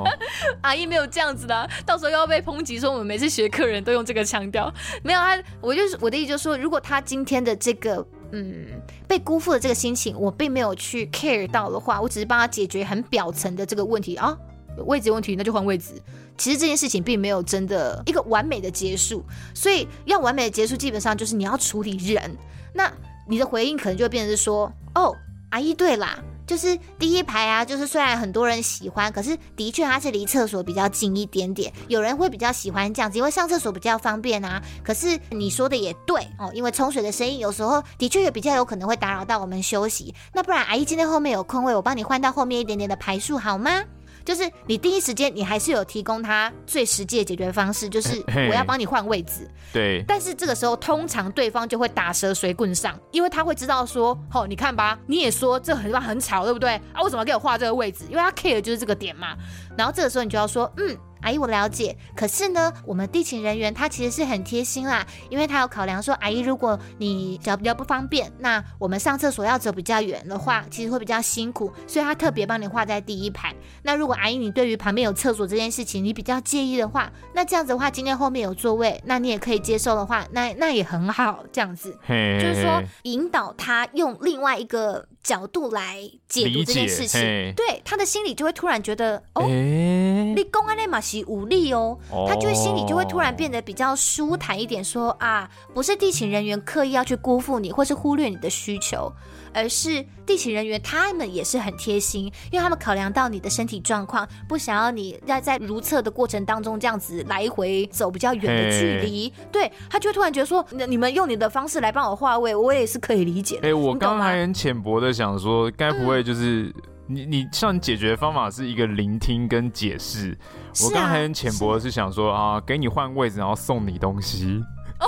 阿姨没有这样子的，到时候又要被抨击说我们每次学客人都用这个腔调。没有他，我我就是我的意思就是说，如果他今天的这个。嗯，被辜负的这个心情，我并没有去 care 到的话，我只是帮他解决很表层的这个问题啊，位置问题，那就换位置。其实这件事情并没有真的一个完美的结束，所以要完美的结束，基本上就是你要处理人。那你的回应可能就会变成是说，哦，阿姨，对啦。就是第一排啊，就是虽然很多人喜欢，可是的确它是离厕所比较近一点点。有人会比较喜欢这样子，因为上厕所比较方便啊。可是你说的也对哦，因为冲水的声音有时候的确也比较有可能会打扰到我们休息。那不然阿姨今天后面有空位，我帮你换到后面一点点的排数好吗？就是你第一时间，你还是有提供他最实际的解决方式，就是 我要帮你换位置。对。但是这个时候，通常对方就会打蛇随棍上，因为他会知道说，哦，你看吧，你也说这很乱很吵，对不对？啊，为什么要给我画这个位置？因为他 care 就是这个点嘛。然后这个时候你就要说，嗯。阿姨，我了解。可是呢，我们地勤人员他其实是很贴心啦，因为他有考量说，阿姨，如果你脚比较不方便，那我们上厕所要走比较远的话，其实会比较辛苦，所以他特别帮你画在第一排。那如果阿姨你对于旁边有厕所这件事情你比较介意的话，那这样子的话，今天后面有座位，那你也可以接受的话，那那也很好，这样子，就是说引导他用另外一个角度来解读这件事情，对他的心里就会突然觉得，哦，欸、你公安那马西无力哦，他就会心里就会突然变得比较舒坦一点说，说啊，不是地勤人员刻意要去辜负你，或是忽略你的需求。而是地勤人员，他们也是很贴心，因为他们考量到你的身体状况，不想要你要在如厕的过程当中这样子来回走比较远的距离。对，他就突然觉得说，你们用你的方式来帮我划位，我也是可以理解的。哎、我刚才很浅薄的想说，该不会就是、你你像解决方法是一个聆听跟解释？我刚刚还很浅薄的是想说啊，给你换位置，然后送你东西。哦。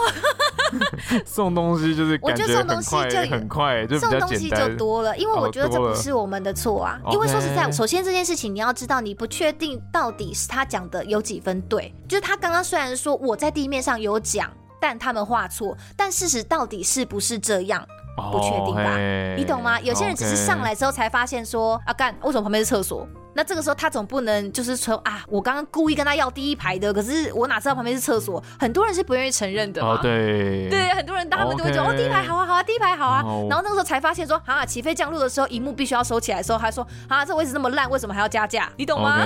送东西就是我觉得送东西就很快，就送东西就多了，因为我觉得这不是我们的错啊。因为说实在，首先这件事情你要知道，你不确定到底是他讲的有几分对。就是他刚刚虽然说我在地面上有讲，但他们画错，但事实到底是不是这样，不确定吧？你懂吗？有些人只是上来之后才发现说啊，干，为什么旁边是厕所？那这个时候他总不能就是说啊，我刚刚故意跟他要第一排的，可是我哪知道旁边是厕所？很多人是不愿意承认的。哦，对，对，很多人他们就会觉得 Okay 哦，第一排好啊，好啊，第一排好啊。Oh. 然后那个时候才发现说啊，起飞降落的时候，荧幕必须要收起来的时候，还说啊，这位置这么烂，为什么还要加价？你懂吗.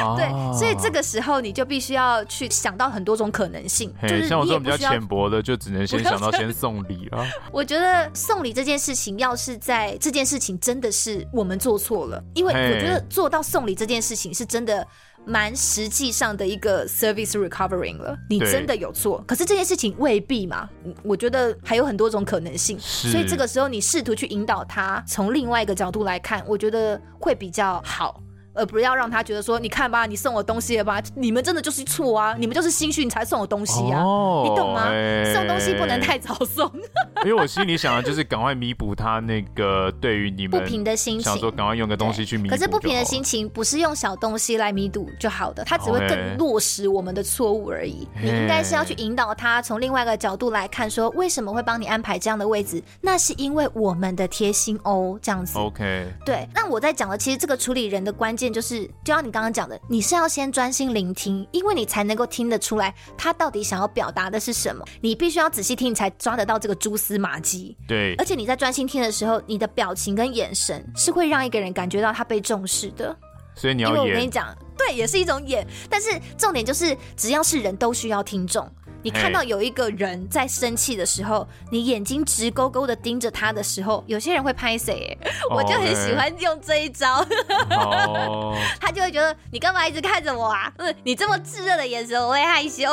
Oh. 对，所以这个时候你就必须要去想到很多种可能性。是像我这种比较浅薄的，就只能先想到先送礼啊。我觉得送礼这件事情，要是在这件事情真的是我们做错了，因为我觉得做到送礼这件。事情是真的蛮实际上的一个 service recovering 了，你真的有做，可是这件事情未必嘛，我觉得还有很多种可能性，所以这个时候你试图去引导他从另外一个角度来看，我觉得会比较好。而不要让他觉得说，你看吧，你送我东西了吧？你们真的就是错啊！你们就是心虚，你才送我东西啊！哦、你懂吗？欸、送东西不能太早送。因为我心里想的就是赶快弥补他那个对于你们不平的心情，想说赶快用个东西去弥补。可是不平的心情不是用小东西来弥补就好的，他只会更落实我们的错误而已。欸、你应该是要去引导他从另外一个角度来看，说为什么会帮你安排这样的位置？那是因为我们的贴心哦，这样子。OK。对，那我在讲的其实这个处理人的关键就是，就像你。你刚刚讲的，你是要先专心聆听，因为你才能够听得出来他到底想要表达的是什么。你必须要仔细听，你才抓得到这个蛛丝马迹。对，而且你在专心听的时候，你的表情跟眼神是会让一个人感觉到他被重视的。所以你要演，因为我跟你讲，对，也是一种演。但是重点就是，只要是人都需要听众。你看到有一个人在生气的时候，你眼睛直勾勾的盯着他的时候，有些人会拍谁？我就很喜欢用这一招。Oh. 他就会觉得你干嘛一直看着我啊？嗯，你这么炙热的眼神，我会害羞。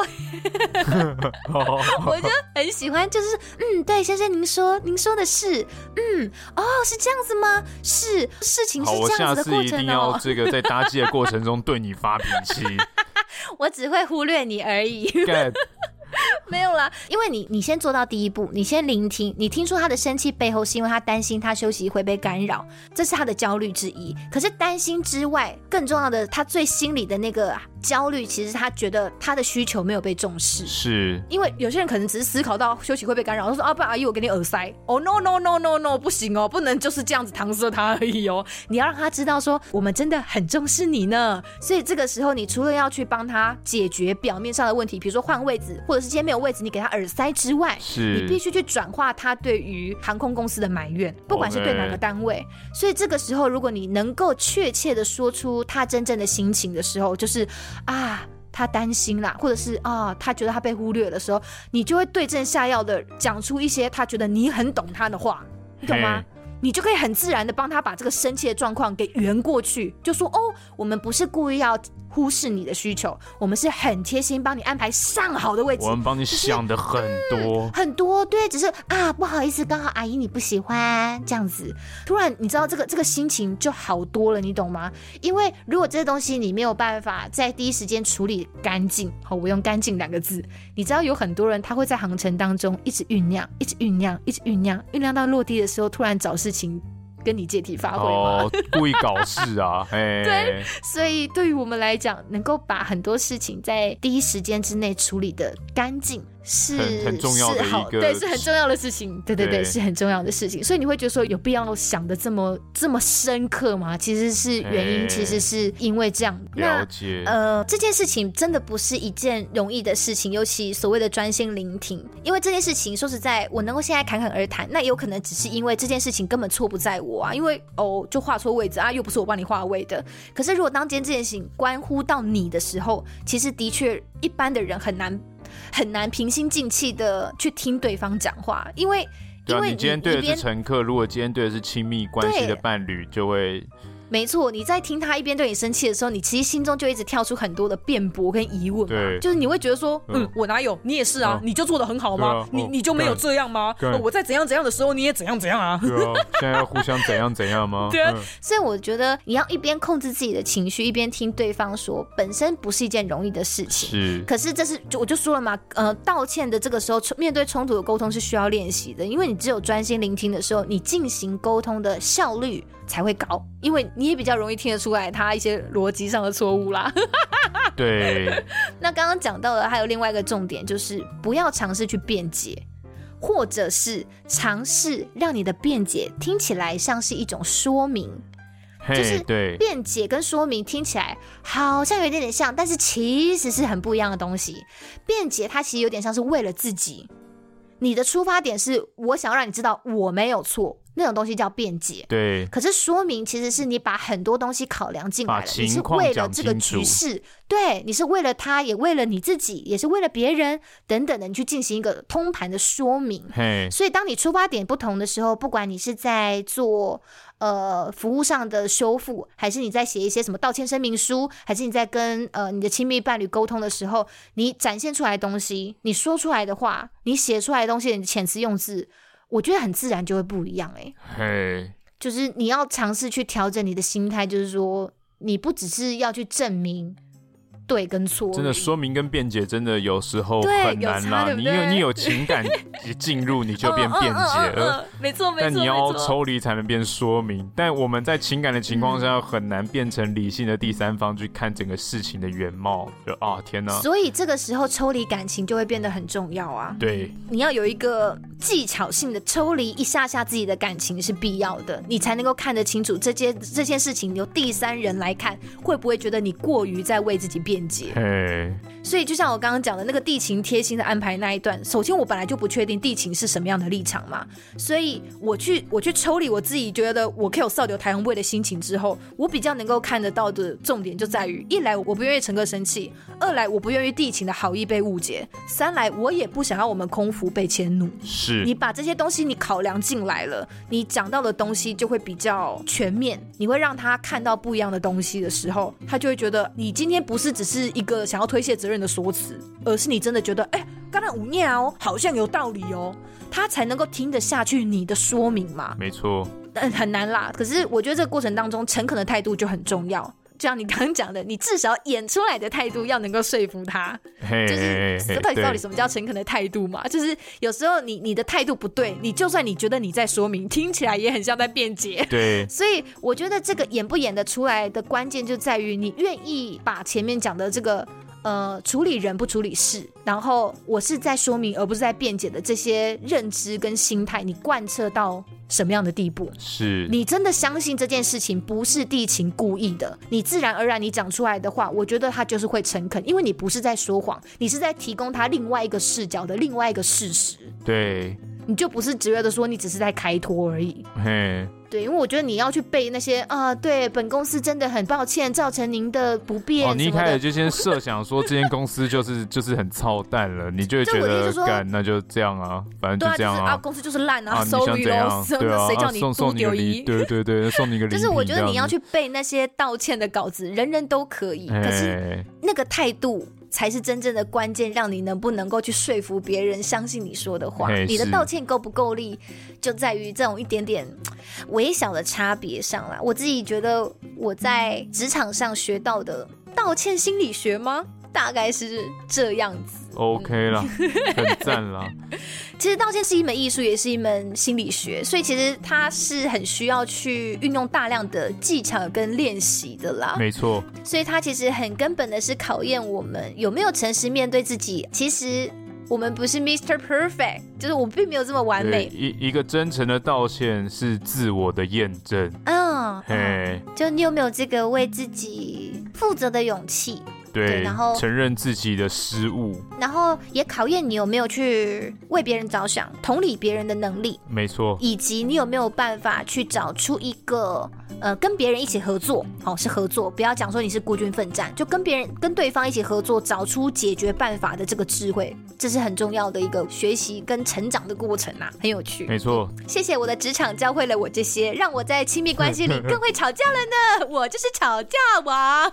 oh. 我就很喜欢，就是嗯，对，先生，您说，您说的是，嗯，哦，是这样子吗？是，事情是这样子的过程哦。我下次一定要这个在搭机的过程中对你发脾气。我只会忽略你而已。没有啦，因为你你先做到第一步，你先聆听，你听出他的生气背后是因为他担心他休息会被干扰，这是他的焦虑之一。可是担心之外，更重要的，他最心里的那个。焦虑其实他觉得他的需求没有被重视，是。因为有些人可能只是思考到休息会被干扰，他说啊，不然阿姨我给你耳塞哦、oh,，no no no no no 不行哦，不能就是这样子搪塞他而已哦，你要让他知道说我们真的很重视你呢。所以这个时候你除了要去帮他解决表面上的问题，比如说换位置，或者是今天没有位置你给他耳塞之外，是。你必须去转化他对于航空公司的埋怨，不管是对哪个单位。所以这个时候如果你能够确切的说出他真正的心情的时候，就是啊。他担心啦，或者是啊、他觉得他被忽略的时候，你就会对症下药的讲出一些他觉得你很懂他的话，你懂吗你就可以很自然的帮他把这个生气的状况给圆过去，就说哦，我们不是故意要。忽视你的需求，我们是很贴心帮你安排上好的位置。我们帮你想的很多、很多，对，只是啊不好意思，刚好阿姨你不喜欢这样子。突然你知道这个这个心情就好多了，你懂吗？因为如果这些东西你没有办法在第一时间处理干净，好，我用干净两个字。你知道有很多人他会在航程当中一直酝酿，一直酝酿，一直酝酿，酝酿到落地的时候突然找事情。跟你借题发挥吗？哦，故意搞事啊！哎，对，所以对于我们来讲，能够把很多事情在第一时间之内处理的干净，是很很重要的一个，对，是很重要的事情，对对对，对是很重要的事情。所以你会觉得说有必要想的这么这么深刻吗？其实是原因，其实是因为这样。了解。呃，这件事情真的不是一件容易的事情，尤其所谓的专心聆听。因为这件事情说实在，我能够现在侃侃而谈，那有可能只是因为这件事情根本错不在我啊，因为哦就画错位置啊，又不是我帮你画位的。可是如果当今天这件事情关乎到你的时候，其实的确一般的人很难。很难平心静气的去听对方讲话，因为因为你，你今天对的是乘客，如果今天对的是亲密关系的伴侣，就会。没错，你在听他一边对你生气的时候，你其实心中就一直跳出很多的辩驳跟疑问嘛。对，就是你会觉得说，嗯，我哪有？你也是啊，你就做的很好吗？你你就没有这样吗？我在怎样怎样的时候，你也怎样怎样啊？对啊，现在要互相怎样怎样吗？对啊，所以我觉得你要一边控制自己的情绪，一边听对方说，本身不是一件容易的事情。是，可是这是就我就说了嘛，呃，道歉的这个时候，面对冲突的沟通是需要练习的，因为你只有专心聆听的时候，你进行沟通的效率才会高，因为你也比较容易听得出来他一些逻辑上的错误啦。对。那刚刚讲到的还有另外一个重点，就是不要尝试去辩解，或者是尝试让你的辩解听起来像是一种说明。就是辩解跟说明听起来好像有一点点像，但是其实是很不一样的东西。辩解它其实有点像是为了自己，你的出发点是我想要让你知道我没有错。那种东西叫辩解，对。可是说明其实是你把很多东西考量进来了，你是为了这个局势，对，你是为了他，也为了你自己，也是为了别人等等的，你去进行一个通盘的说明。嘿，所以当你出发点不同的时候，不管你是在做呃服务上的修复，还是你在写一些什么道歉声明书，还是你在跟呃你的亲密伴侣沟通的时候，你展现出来的东西，你说出来的话，你写出来的东西，你的遣词用字。我觉得很自然就会不一样哎、欸，嘿就是你要尝试去调整你的心态，就是说你不只是要去证明。对跟错，真的说明跟辩解真的有时候很难啦。你有你有情感一进入，你就变辩解了。没错没错。但你要抽离才能变说明。但我们在情感的情况下，很难变成理性的第三方去看整个事情的原貌。就啊，天哪！所以这个时候抽离感情就会变得很重要啊。对，你要有一个技巧性的抽离一下下自己的感情是必要的，你才能够看得清楚这件这件事情由第三人来看，会不会觉得你过于在为自己辩。辩解，所以就像我刚刚讲的那个地勤贴心的安排那一段，首先我本来就不确定地勤是什么样的立场嘛，所以我去我去抽离我自己觉得我可以有扫掉台红位的心情之后，我比较能够看得到的重点就在于：一来我不愿意乘客生气，二来我不愿意地勤的好意被误解，三来我也不想要我们空服被迁怒。是你把这些东西你考量进来了，你讲到的东西就会比较全面，你会让他看到不一样的东西的时候，他就会觉得你今天不是只。是一个想要推卸责任的说辞，而是你真的觉得，哎、欸，刚才五念哦，好像有道理哦，他才能够听得下去你的说明嘛。没错，但很难啦。可是我觉得这个过程当中，诚恳的态度就很重要。就像你刚刚讲的，你至少演出来的态度要能够说服他。Hey, 就是到底到底什么叫诚恳的态度嘛？就是有时候你你的态度不对，你就算你觉得你在说明，听起来也很像在辩解。对，所以我觉得这个演不演得出来的关键就在于你愿意把前面讲的这个。呃，处理人不处理事，然后我是在说明，而不是在辩解的这些认知跟心态，你贯彻到什么样的地步？是你真的相信这件事情不是地勤故意的，你自然而然你讲出来的话，我觉得他就是会诚恳，因为你不是在说谎，你是在提供他另外一个视角的另外一个事实。对，你就不是直觉的说你只是在开脱而已。嘿。对，因为我觉得你要去背那些啊，对，本公司真的很抱歉造成您的不便。哦，你一开始就先设想说这间公司就是 就是很操蛋了，你就会觉得干那就这样啊，反正就这样啊，就是、啊公司就是烂啊，sorry 咯，对啊，谁叫你送你个礼，对对对，送你个礼。就 是我觉得你要去背那些道歉的稿子，人人都可以，可是那个态度。才是真正的关键，让你能不能够去说服别人相信你说的话。你的道歉够不够力，就在于这种一点点微小的差别上啦。我自己觉得我在职场上学到的道歉心理学吗？大概是这样子。OK 了，很赞了。其实道歉是一门艺术，也是一门心理学，所以其实它是很需要去运用大量的技巧跟练习的啦。没错，所以它其实很根本的是考验我们有没有诚实面对自己。其实我们不是 Mr. Perfect，就是我并没有这么完美。一一个真诚的道歉是自我的验证。嗯，嘿，就你有没有这个为自己负责的勇气？对，然后承认自己的失误，然后也考验你有没有去为别人着想、同理别人的能力。没错，以及你有没有办法去找出一个呃，跟别人一起合作，哦，是合作，不要讲说你是孤军奋战，就跟别人、跟对方一起合作，找出解决办法的这个智慧，这是很重要的一个学习跟成长的过程啊，很有趣。没错，谢谢我的职场教会了我这些，让我在亲密关系里 更会吵架了呢。我就是吵架王。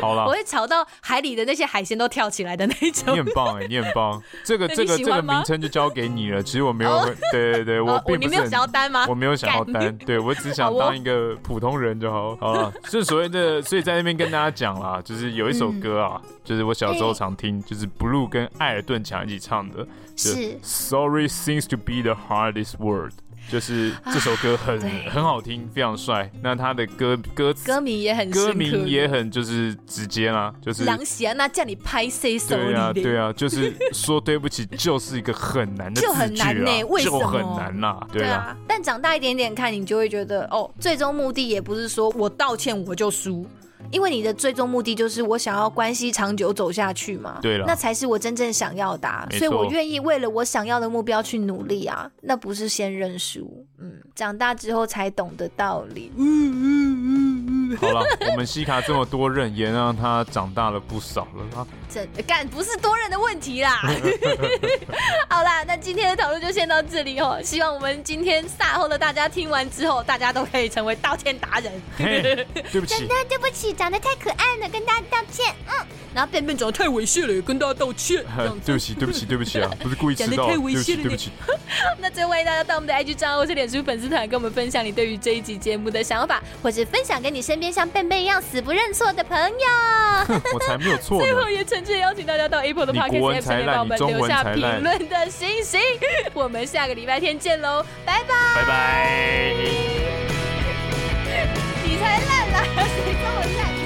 好了，我会吵。到海里的那些海鲜都跳起来的那种，你很棒哎，你很棒。这个 这个这个名称就交给你了。其实我没有，哦、对对对，我并不是。你没有想要单吗？我没有想要单，对我只想当一个普通人就好。好了，就所谓的，所以在那边跟大家讲啦，就是有一首歌啊，嗯、就是我小时候常听，就是 Blue 跟艾尔顿强一起唱的，是 Sorry seems to be the hardest word。就是这首歌很、啊、很好听，非常帅。那他的歌歌词歌名也很歌名也很就是直接啦，就是狼血那叫你拍 C 手对啊对啊，就是说对不起，就是一个很难的就很难呢，为什么？就很难啦，对啊，对啊。但长大一点点看，你就会觉得哦，最终目的也不是说我道歉我就输。因为你的最终目的就是我想要关系长久走下去嘛，对了，那才是我真正想要的啊，所以我愿意为了我想要的目标去努力啊，那不是先认输，嗯，长大之后才懂的道理。嗯嗯嗯嗯，好了，我们西卡这么多任，也让他长大了不少了啊。这干不是多人的问题啦。好啦，那今天的讨论就先到这里哦。希望我们今天赛后的大家听完之后，大家都可以成为道歉达人。对不起，真的对不起。长得太可爱了，跟大家道歉。嗯，然后便便长得太猥亵了，也跟大家道歉。对不起，对不起，对不起啊，不是故意迟到。讲得太猥亵了，对不起。那最后欢迎大家到我们的 IG 账号或是脸书粉丝团，跟我们分享你对于这一集节目的想法，或是分享给你身边像便便一样死不认错的朋友。我才没有错。最后也诚挚邀请大家到 Apple 的 Podcast 面帮我们留下评论的星星。我们下个礼拜天见喽，拜拜，拜拜。来，谁知我现？